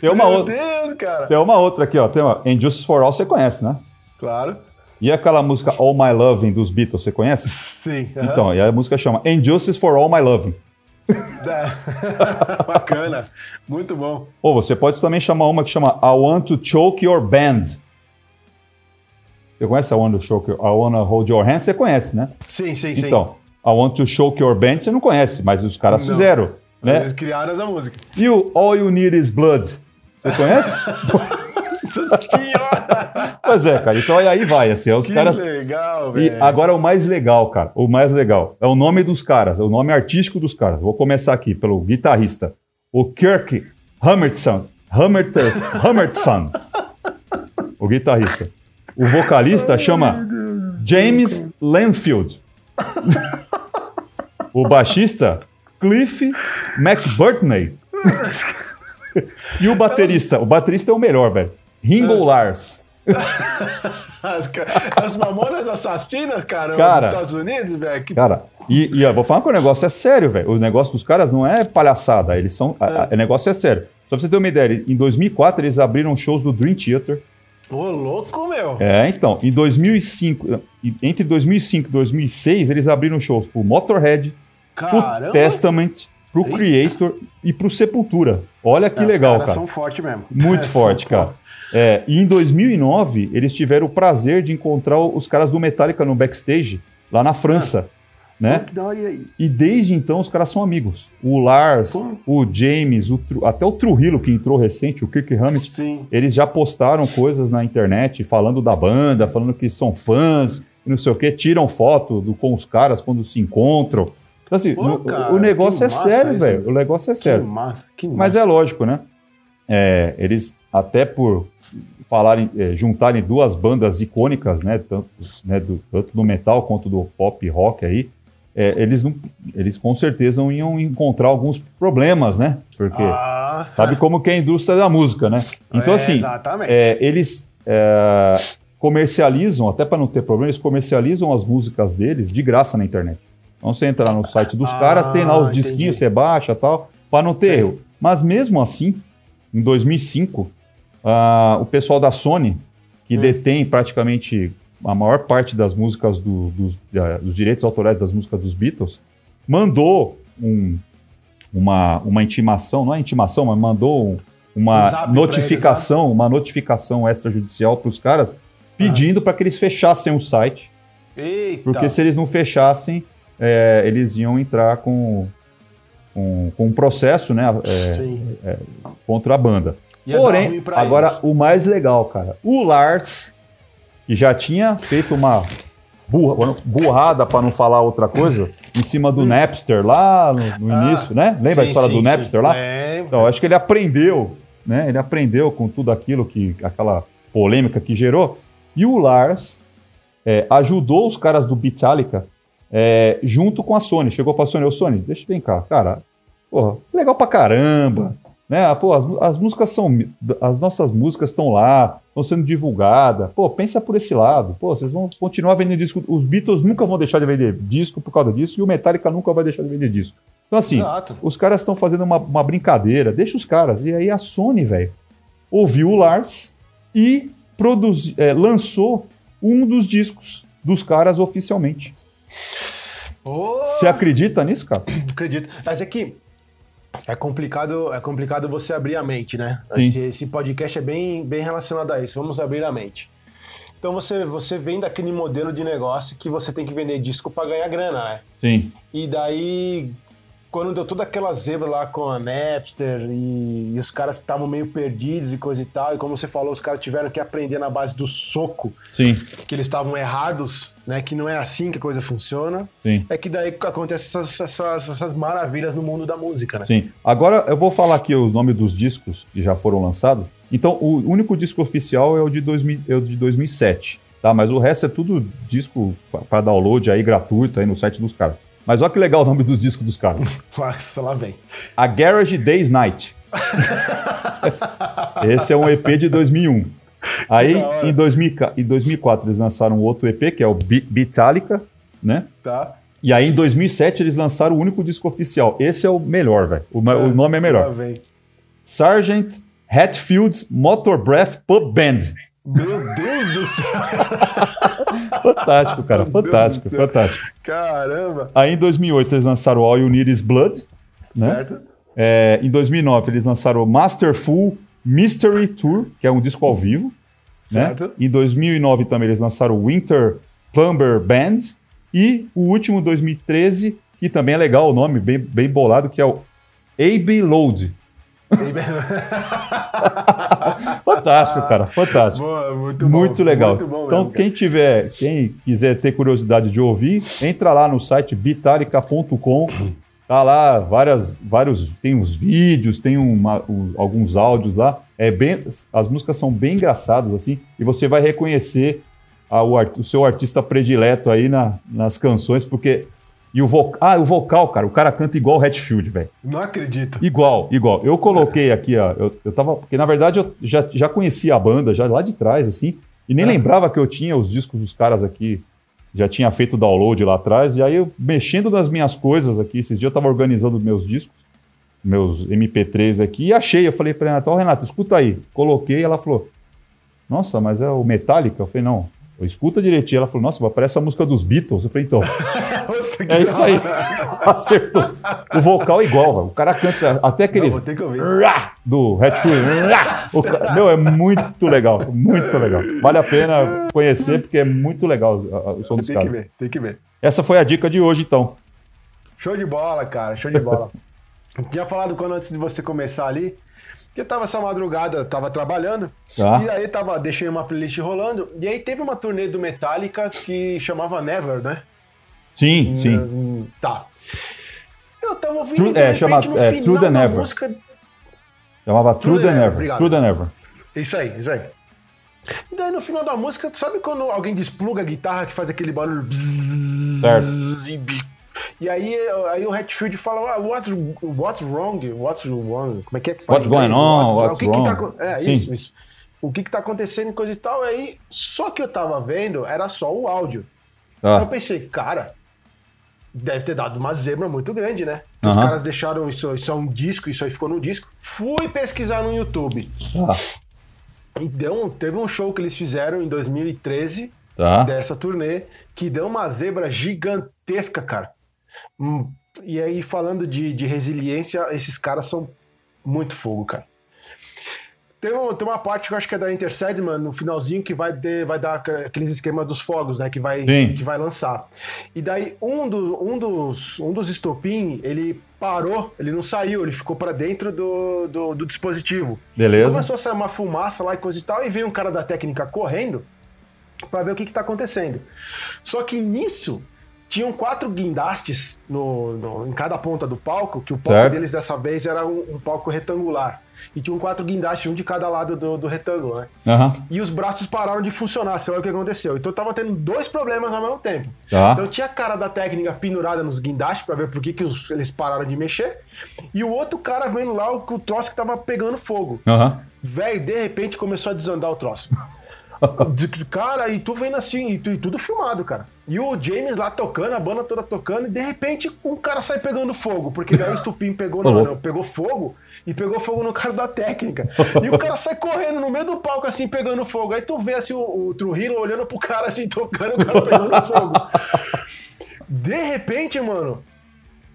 Tem uma, Meu outra, Deus, cara! tem uma outra aqui, ó. Tem uma And Justice for All, você conhece, né? Claro. E aquela música All My Loving dos Beatles, você conhece? Sim. aham. Então, e a música chama And Justice for All My Loving. [laughs] Bacana. Muito bom. Ou você pode também chamar uma que chama I Want to Choke Your Band. Você conhece I Want to Choke Your, I Want to Hold Your Hand? Você conhece, né? Sim, sim, sim. Então, I Want to Choke Your Band você não conhece, mas os caras Não. fizeram. Né? Eles criaram essa música. E o All You Need Is Blood? Você conhece? [laughs] Pois é, cara. Então aí vai, assim, os que caras... legal, E velho. agora o mais legal, cara. O mais legal. É o nome dos caras, é o nome artístico dos caras. Vou começar aqui pelo guitarrista. O Kirk Hammerson. Hammerton. Hammerson. O guitarrista. O vocalista chama James Lanfield. o baixista, Cliff McBurtney. e o baterista. O baterista é o melhor, velho. Ringo Lars. As, as mamonas assassinas, cara, Cara. dos Estados Unidos, velho. Que... Cara, e, e eu vou falar que o negócio é sério, velho. O negócio dos caras não é palhaçada, eles são. a- a- O negócio é sério. Só pra você ter uma ideia, em 2004 eles abriram shows do Dream Theater. Ô, louco, meu. É, então, em 2005, e- entre 2005 e 2006, eles abriram shows pro Motorhead, pro Caramba. Testament, pro Eita. Creator e pro Sepultura. Olha que Os legal, cara. são fortes mesmo. Muito [laughs] É, forte, cara. É, e em 2009, eles tiveram o prazer de encontrar os caras do Metallica no backstage, lá na França, né? Da hora e desde então os caras são amigos. O Lars, o James, o até o Trujillo que entrou recente, o Kirk Hammett, Sim. eles já postaram coisas na internet falando da banda, falando que são fãs, e não sei o que, tiram foto do, com os caras quando se encontram. Então, assim, Pô, no- cara, o negócio que é sério, velho. O negócio é Que sério. massa, que massa. Mas é lógico, né? É, eles, até por falarem, é, juntarem duas bandas icônicas, né? Tanto, né, do, tanto do metal quanto do pop rock aí, é, eles, não, eles com certeza iam encontrar alguns problemas, né? Porque Ah, sabe como que é a indústria da música, né? Então, é, assim, é, eles é, comercializam, até para não ter problema, eles comercializam as músicas deles de graça na internet. Então você entrar no site dos Ah, caras, tem lá os entendi. disquinhos, você baixa e tal, para não ter erro. Mas mesmo assim, em 2005, ah, o pessoal da Sony, que Hum. detém praticamente a maior parte das músicas do- dos, ah, dos direitos autorais das músicas dos Beatles, mandou um- uma, uma intimação, não é intimação, mas mandou um- Um uma pra notificação, uma notificação extrajudicial para os caras, pedindo para que eles fechassem o site, Eita. porque se eles não fechassem, é, eles iam entrar com, com, com um processo, né, é, Sim. contra a banda. Ia Porém, agora eles. o mais legal, cara, o Lars, que já tinha feito uma burra- burrada, para não falar outra coisa, em cima do Napster lá no, no. Ah, início, né? Lembra a sim, história sim, do sim. Napster lá? Lembro. Então, acho que ele aprendeu, né? Ele aprendeu com tudo aquilo que aquela polêmica que gerou. E o Lars é, ajudou os caras do Beatallica é, junto com a Sony. Chegou pra Sony, ô Sony, deixa eu cá, cara. Porra, legal pra caramba. Né? Pô, as, as músicas são. As nossas músicas estão lá, estão sendo divulgadas. Pô, pensa por esse lado. Pô, vocês vão continuar vendendo disco. Os Beatles nunca vão deixar de vender disco por causa disso, e o Metallica nunca vai deixar de vender disco. Então, assim, Exato. os caras estão fazendo uma, uma brincadeira, deixa os caras. E aí a Sony, velho, ouviu o Lars e produzi, é, lançou um dos discos dos caras oficialmente. Ô, Você acredita nisso, cara? acredito. Mas é que é complicado, é complicado você abrir a mente, né? Esse, esse podcast é bem, bem relacionado a isso. Vamos abrir a mente. Então você, você vem daquele modelo de negócio que você tem que vender disco para ganhar grana, né? Sim. E daí, quando deu toda aquela zebra lá com a Napster e, e os caras estavam meio perdidos e coisa e tal, e como você falou, os caras tiveram que aprender na base do soco Sim, que eles estavam errados, né? Que não é assim que a coisa funciona. sim, É que daí acontecem essas, essas, essas maravilhas no mundo da música, né? sim. Agora eu vou falar aqui o nome dos discos que já foram lançados. Então, o único disco oficial é o de, 2000, é o de 2007, tá? Mas o resto é tudo disco para download aí gratuito aí no site dos caras. Mas olha que legal o nome dos discos dos caras. [laughs] Nossa, lá vem. A Garage Days Night. [laughs] Esse é um EP de 2001. Aí, em, 2000, ca- em 2004, eles lançaram outro EP, que é o Beatallica, né? Tá? E aí, em 2007, eles lançaram o único disco oficial. Esse é o melhor, velho. O, ma- o nome é Lá melhor. vem. Sargent Hatfield's Motor Breath Pub Band. Meu Deus do céu! [laughs] Fantástico, cara. Fantástico, fantástico. Caramba! Aí, em 2008, eles lançaram All You Need Is Blood. né? Certo. É, em 2009, eles lançaram o Masterful Mystery Tour, que é um disco ao vivo. Né? Certo. Em 2009 também eles lançaram o Winter Plumber Band. E o último, 2013, que também é legal o nome, bem, bem bolado, que é o AB Load. [laughs] fantástico, cara, fantástico. Boa, muito bom. Muito legal. Muito bom então, mesmo, quem tiver, quem quiser ter curiosidade de ouvir, entra lá no site bitarica.com. Tá lá várias, vários, tem uns vídeos, tem uma, um- alguns áudios lá. É bem, as músicas são bem engraçadas assim, e você vai reconhecer a- o, o seu artista predileto aí na- nas canções, porque e o vocal, ah, o vocal, cara, o cara canta igual o Hatfield, velho. Não acredito. Igual, igual. Eu coloquei aqui, ó. Eu, eu tava. Porque na verdade eu já, já conhecia a banda, já lá de trás, assim. E nem Ah. lembrava que eu tinha os discos dos caras aqui. Já tinha feito o download lá atrás. E aí eu, mexendo nas minhas coisas aqui, esses dias eu tava organizando meus discos, meus MP3 aqui, e achei. Eu falei pra Renata, ó, Renato, escuta aí. Coloquei, ela falou: Nossa, mas é o Metallica? Eu falei, não. Escuta direitinho. Ela falou, nossa, mas parece a música dos Beatles. Eu falei, então. [laughs] É isso aí. [laughs] Acertou. O vocal é igual. O cara canta até Não, ouvir. Rá! Do! [laughs] O ca- Meu, é muito legal. Muito legal. Vale a pena conhecer, porque é muito legal o som dos Tem que caras. ver, tem que ver. Essa foi a dica de hoje, então. Show de bola, cara, show de bola. Tinha falado quando antes de você começar ali, que eu tava essa madrugada, tava trabalhando, Tá. e aí tava, deixei uma playlist rolando, e aí teve uma turnê do Metallica que chamava Never, né? Sim, sim. Hum, Tá. Eu tava ouvindo True- é, chama- no é, final True the Never. música... Chamava True True Never. Never. True the Never. Isso aí, isso aí. E daí no final da música, sabe quando alguém despluga a guitarra que faz aquele barulho bzzz, Certo. e, e aí, aí o Hatfield fala, ah, what's, what's wrong? What's wrong? Como é que é que fala What's going on? What's o que que tá wrong? é, Sim. isso, isso. O que que tá acontecendo e coisa e tal. Aí, só que eu tava vendo, era só o áudio. Aí eu pensei, cara, deve ter dado uma zebra muito grande, né? Os caras deixaram isso, isso é um disco, isso aí ficou no disco. Fui pesquisar no YouTube. Tá. E deu um- teve um show que eles fizeram em 2013, Tá. dessa turnê, que deu uma zebra gigantesca, cara. Hum, E aí, falando de, de resiliência, esses caras são muito fogo, cara. Tem, um- tem uma parte que eu acho que é da Interced, mano, no finalzinho, que vai, ter, vai dar aqu- aqueles esquemas dos fogos, né? Que vai, Sim. que vai lançar. E daí, um, do, um, dos, um dos estopim, ele parou, ele não saiu, ele ficou pra dentro do, do, do dispositivo. Beleza. Começou a sair uma fumaça lá e coisa e tal, e veio um cara da técnica correndo pra ver o que, que tá acontecendo. Só que nisso, tinham quatro guindastes no, no- em cada ponta do palco, que o palco Certo. deles dessa vez era um, um palco retangular. E tinham quatro guindastes, um de cada lado do, do retângulo, né? Aham. E os braços pararam de funcionar, sei lá o que aconteceu. Então eu tava tendo dois problemas ao mesmo tempo. Tá. Então tinha a cara da técnica pendurada nos guindastes pra ver por que, que os- eles pararam de mexer. E o outro cara vendo lá o, o troço que tava pegando fogo. Aham. Velho, de repente começou a desandar o troço. [laughs] De- Cara, e tu vendo assim, e, tu- e tudo filmado, cara. E o James lá tocando, a banda toda tocando, e de repente um cara sai pegando fogo, porque daí o estupim pegou, [laughs] não, não, pegou fogo e pegou fogo no cara da técnica. [laughs] E o cara sai correndo no meio do palco, assim, pegando fogo. Aí tu vê assim o, o Trujillo olhando pro cara assim, tocando, o cara pegando fogo. De repente, mano,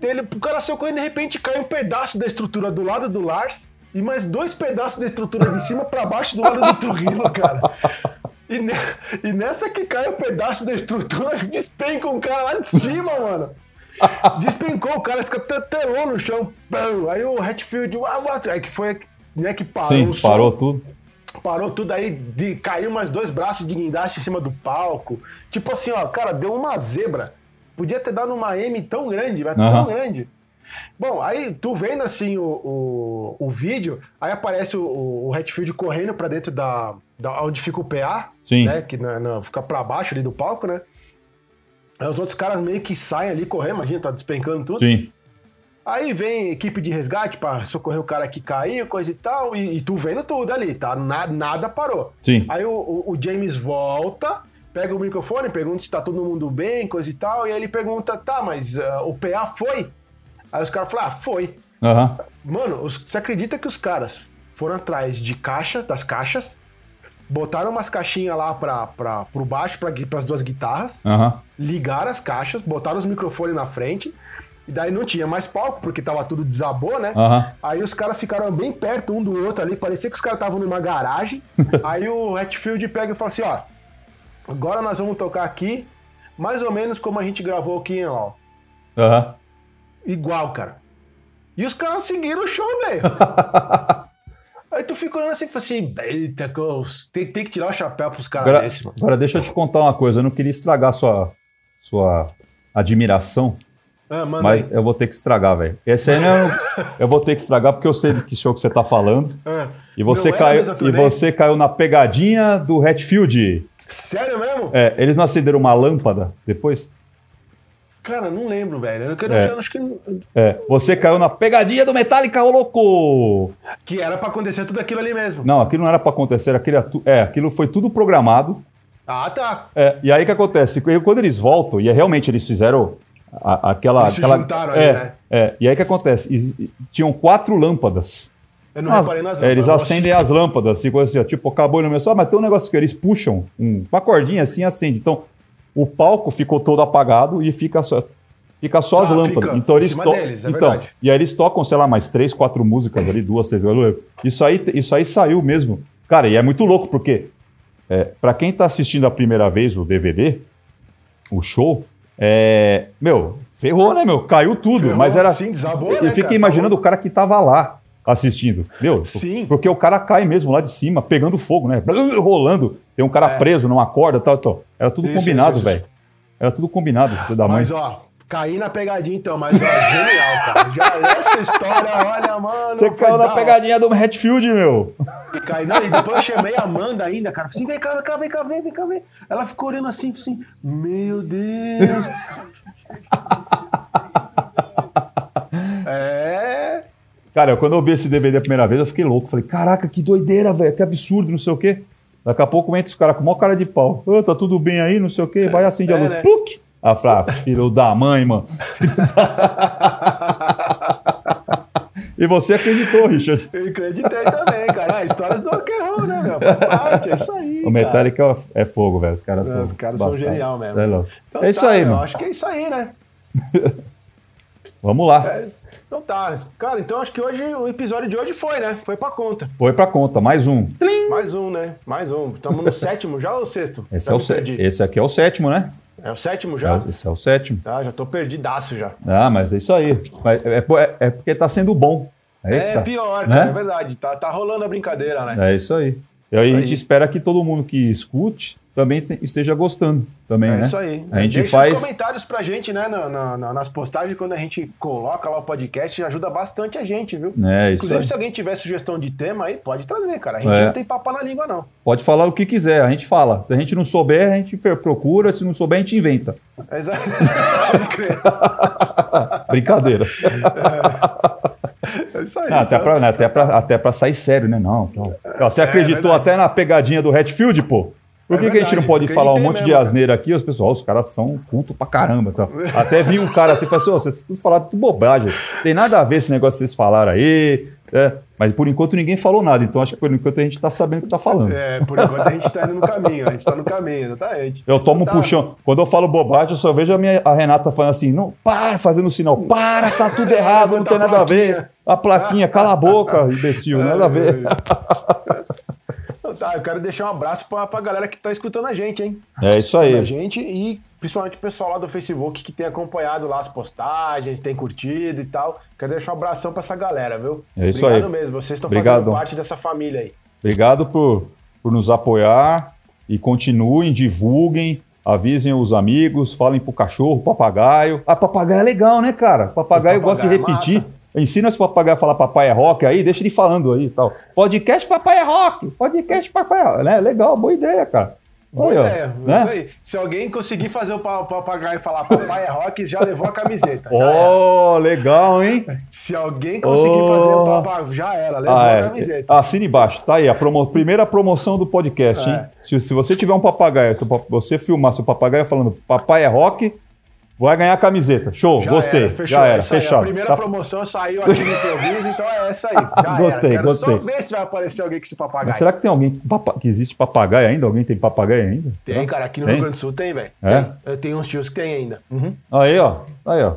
ele, o cara saiu correndo, de repente cai um pedaço da estrutura do lado do Lars e mais dois pedaços da estrutura de cima pra baixo do lado do Trujillo, cara. E, ne- e nessa que cai um pedaço da estrutura, [laughs] despenca um cara lá de cima, mano. [laughs] Despencou, o cara escatelou no chão. Pão. Aí o Hatfield, "Ah, what?" aí que foi né, que parou Sim, o som. parou tudo. Parou tudo aí, de, caiu mais dois braços de guindaste em cima do palco. Tipo assim, ó, cara, deu uma zebra. Podia ter dado uma M tão grande, mas tão Aham. grande. Bom, aí tu vendo assim o, o, o vídeo, aí aparece o, o Hatfield correndo pra dentro da, da onde fica o PA, Sim. né? Que na, na- fica pra baixo ali do palco, né? Aí os outros caras meio que saem ali correndo, imagina, tá despencando tudo. Sim. Aí vem equipe de resgate pra socorrer o cara que caiu, coisa e tal, e, e tu vendo tudo ali, tá? Na- nada parou. Sim. Aí o, o- o James volta, pega o microfone, pergunta se tá todo mundo bem, coisa e tal, e aí ele pergunta, tá, mas ah, o PA foi? Aí os caras falam, ah, foi. Aham. Mano, os- você acredita que os caras foram atrás de caixas, das caixas, botaram umas caixinhas lá pra, pra, pro baixo, pra, pras duas guitarras, Aham. ligaram as caixas, botaram os microfones na frente, E daí não tinha mais palco, porque tava tudo desabou, né? Aham. Aí os caras ficaram bem perto um do outro ali, parecia que os caras estavam numa garagem. [laughs] Aí o Hatfield pega e fala assim, ó, agora nós vamos tocar aqui, mais ou menos como a gente gravou aqui, ó. Aham. Igual, cara. E os caras seguiram o show, velho. [laughs] Aí tu fica olhando assim e fala assim, eita, tem, tem que tirar o chapéu pros caras Agora, desse, mano. agora deixa eu te contar uma coisa. Eu não queria estragar sua, sua admiração, Ah, mas aí. eu vou ter que estragar, velho. Esse aí não, [laughs] eu vou ter que estragar porque eu sei de que show que você tá falando. Ah, E você, a caiu, e você caiu na pegadinha do Hatfield. Sério mesmo? É, eles não acenderam uma lâmpada depois? Cara, não lembro, velho. Eu quero, É. eu acho que, É, você caiu na pegadinha do Metallica, ô louco! que era pra acontecer tudo aquilo ali mesmo. Não, aquilo não era pra acontecer, aquilo, era tu- é, aquilo foi tudo programado. Ah, tá. É, e aí o que acontece? Quando eles voltam, e é realmente eles fizeram a- aquela. Eles se aquela juntaram ali, é, né? É, e aí o que acontece? E- e tinham quatro lâmpadas. Eu não As- reparei nas é, eles lâmpadas. acendem as lâmpadas, assim, coisa assim, ó, tipo, acabou no meu só, mas tem um negócio que eles puxam um, uma cordinha assim e acende. Então, o palco ficou todo apagado e fica só, fica só, Só as lâmpadas. fica Então eles cima to- deles, é então, verdade. E aí eles tocam, sei lá, mais três, quatro músicas ali, duas, três. eu. Isso aí, isso aí saiu mesmo. Cara, e é muito louco, porque é, para quem tá assistindo a primeira vez o DVD, o show, é, meu, ferrou, né, meu? Caiu tudo, Ferrou, mas era. sim, desabou, e né, fica cara? imaginando o cara que tava lá assistindo, meu. Sim. Porque o cara cai mesmo lá de cima, pegando fogo, né? Rolando. Tem um cara É. preso numa corda e tal, tal. Era tudo Isso, combinado, velho. Era tudo combinado, filho da mãe. Mas, ó, caí na pegadinha então, mas ó, genial, cara. Já essa história, olha, mano. Você caiu na pegadinha do Hatfield, meu. Cai, não, e depois eu chamei a Amanda ainda, cara. Falei assim, vem cá, vem cá, vem cá, vem, vem cá, vem. Ela ficou olhando assim, assim, meu Deus. [laughs] é. Cara, quando eu vi esse DVD a primeira vez, eu fiquei louco. Falei, caraca, que doideira, velho. Que absurdo, não sei o quê. Daqui a pouco entra os caras com maior cara de pau. Ô, tá tudo bem aí, não sei o quê. Vai acender a É, luz. né? Puc! Ah, Flávio, filho da mãe, mano. [laughs] e você acreditou, Richard. Eu acreditei também, cara. Ah, histórias do rock and roll, né, meu? Faz parte, é isso aí. O Metallica é fogo, velho. Os caras cara. são. Os caras são genial mesmo. É. Então é isso tá, aí, mano. acho que é isso aí, né? [laughs] Vamos lá. É, Então tá. Cara, então acho que hoje o episódio de hoje foi, né? Foi pra conta. Foi pra conta, mais um. Mais um, né? Mais um. Estamos no [laughs] sétimo já ou no sexto? Esse, Já é o sé- esse aqui é o sétimo, né? É o sétimo já? Esse é o sétimo. Ah, já tô perdidaço já. Ah, mas é isso aí. Mas é, é- é porque tá sendo bom. É Eita. pior, Né? cara, é verdade. Tá, tá rolando a brincadeira, né? É isso aí. E aí a gente Aí. espera que todo mundo que escute também te- esteja gostando também, É, né? isso aí. A gente Deixa faz... os comentários pra gente, né? na- na- na- nas postagens, quando a gente coloca lá o podcast, ajuda bastante a gente, viu? É, Inclusive, aí. se alguém tiver sugestão de tema aí, pode trazer, cara. A gente É. não tem papo na língua, não. Pode falar o que quiser, a gente fala. Se a gente não souber, a gente procura. Se não souber, a gente inventa. Exato. [laughs] [laughs] Brincadeira. é isso aí. Até, tá? pra, né, até, pra, até pra sair sério, né? Não. não. Ó, Você acreditou verdade. até na pegadinha do Hatfield, pô? Por É que, que a gente não verdade, pode falar um monte de mesmo, cara. asneira aqui? Os pessoal, os caras são culto pra caramba. Tá? Até vi um cara assim e falou assim: "Ô, vocês tudo falaram tudo bobagem. Tem nada a ver esse negócio que vocês falaram aí. É, mas por enquanto ninguém falou nada. Então acho que por enquanto a gente tá sabendo o que tá falando. É, por enquanto a gente tá indo no caminho, a gente tá no caminho, exatamente. Eu tomo um Tá. puxão. Quando eu falo bobagem, eu só vejo a, minha, a Renata falando assim: não, para, fazendo sinal, para, tá tudo [laughs] errado, não tem nada a ver. A plaquinha, cala a boca, [laughs] imbecil, nada a ver. [laughs] Então tá, eu quero deixar um abraço pra, pra galera que tá escutando a gente, hein? É isso aí. Escutando A gente e principalmente o pessoal lá do Facebook que tem acompanhado lá as postagens, tem curtido e tal. Quero deixar um abração pra essa galera, viu? É isso Obrigado aí. mesmo, vocês estão Obrigado. fazendo parte dessa família aí. Obrigado por, por nos apoiar e continuem, divulguem, avisem os amigos, falem pro cachorro, papagaio. Ah, papagaio é legal, né, cara? Papagaio, O gosta de papagaio é repetir. Ensina esse papagaio a falar papai é rock aí, deixa ele falando aí e tal. Podcast papai é rock, podcast papai é rock. Né? Legal, boa ideia, cara. Boa ó, ideia, né? isso aí. Se alguém conseguir fazer o pa- papagaio falar papai é rock, já levou a camiseta. Oh, legal, hein? Se alguém conseguir Oh. fazer o papagaio, já era, levou Ah, a é. camiseta. Assine embaixo, tá aí, a promo- primeira promoção do podcast, É. hein? Se, se você tiver um papagaio, se você filmar seu papagaio falando papai é rock, vai ganhar a camiseta. Show, Já gostei. era, fechou, já é era, aí. fechado. A primeira Tá- promoção saiu aqui no improviso, então é essa aí. Já Gostei, era. Quero gostei. só ver se vai aparecer alguém com esse papagaio. Mas será que tem alguém que existe papagaio ainda? Alguém tem papagaio ainda? Tem, Será? cara, aqui no Tem? Rio Grande do Sul tem, velho. É? Tem. Eu tenho uns tios que tem ainda. Uhum. Aí, ó. Aí, ó.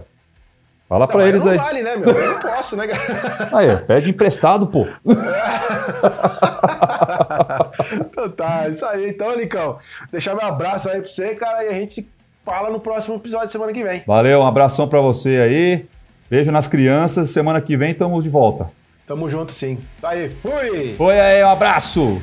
Fala pra mas eles não aí. vale, né, meu? Eu não posso, né, cara? [laughs] Aí, pede emprestado, pô. [laughs] então tá, isso aí. Então, Licão, deixar meu abraço aí pra você, cara, e a gente se fala no próximo episódio semana que vem. Valeu, um abração pra você aí. Beijo nas crianças. Semana que vem estamos de volta. Tamo junto sim. Tá aí, fui! Foi aí, um abraço!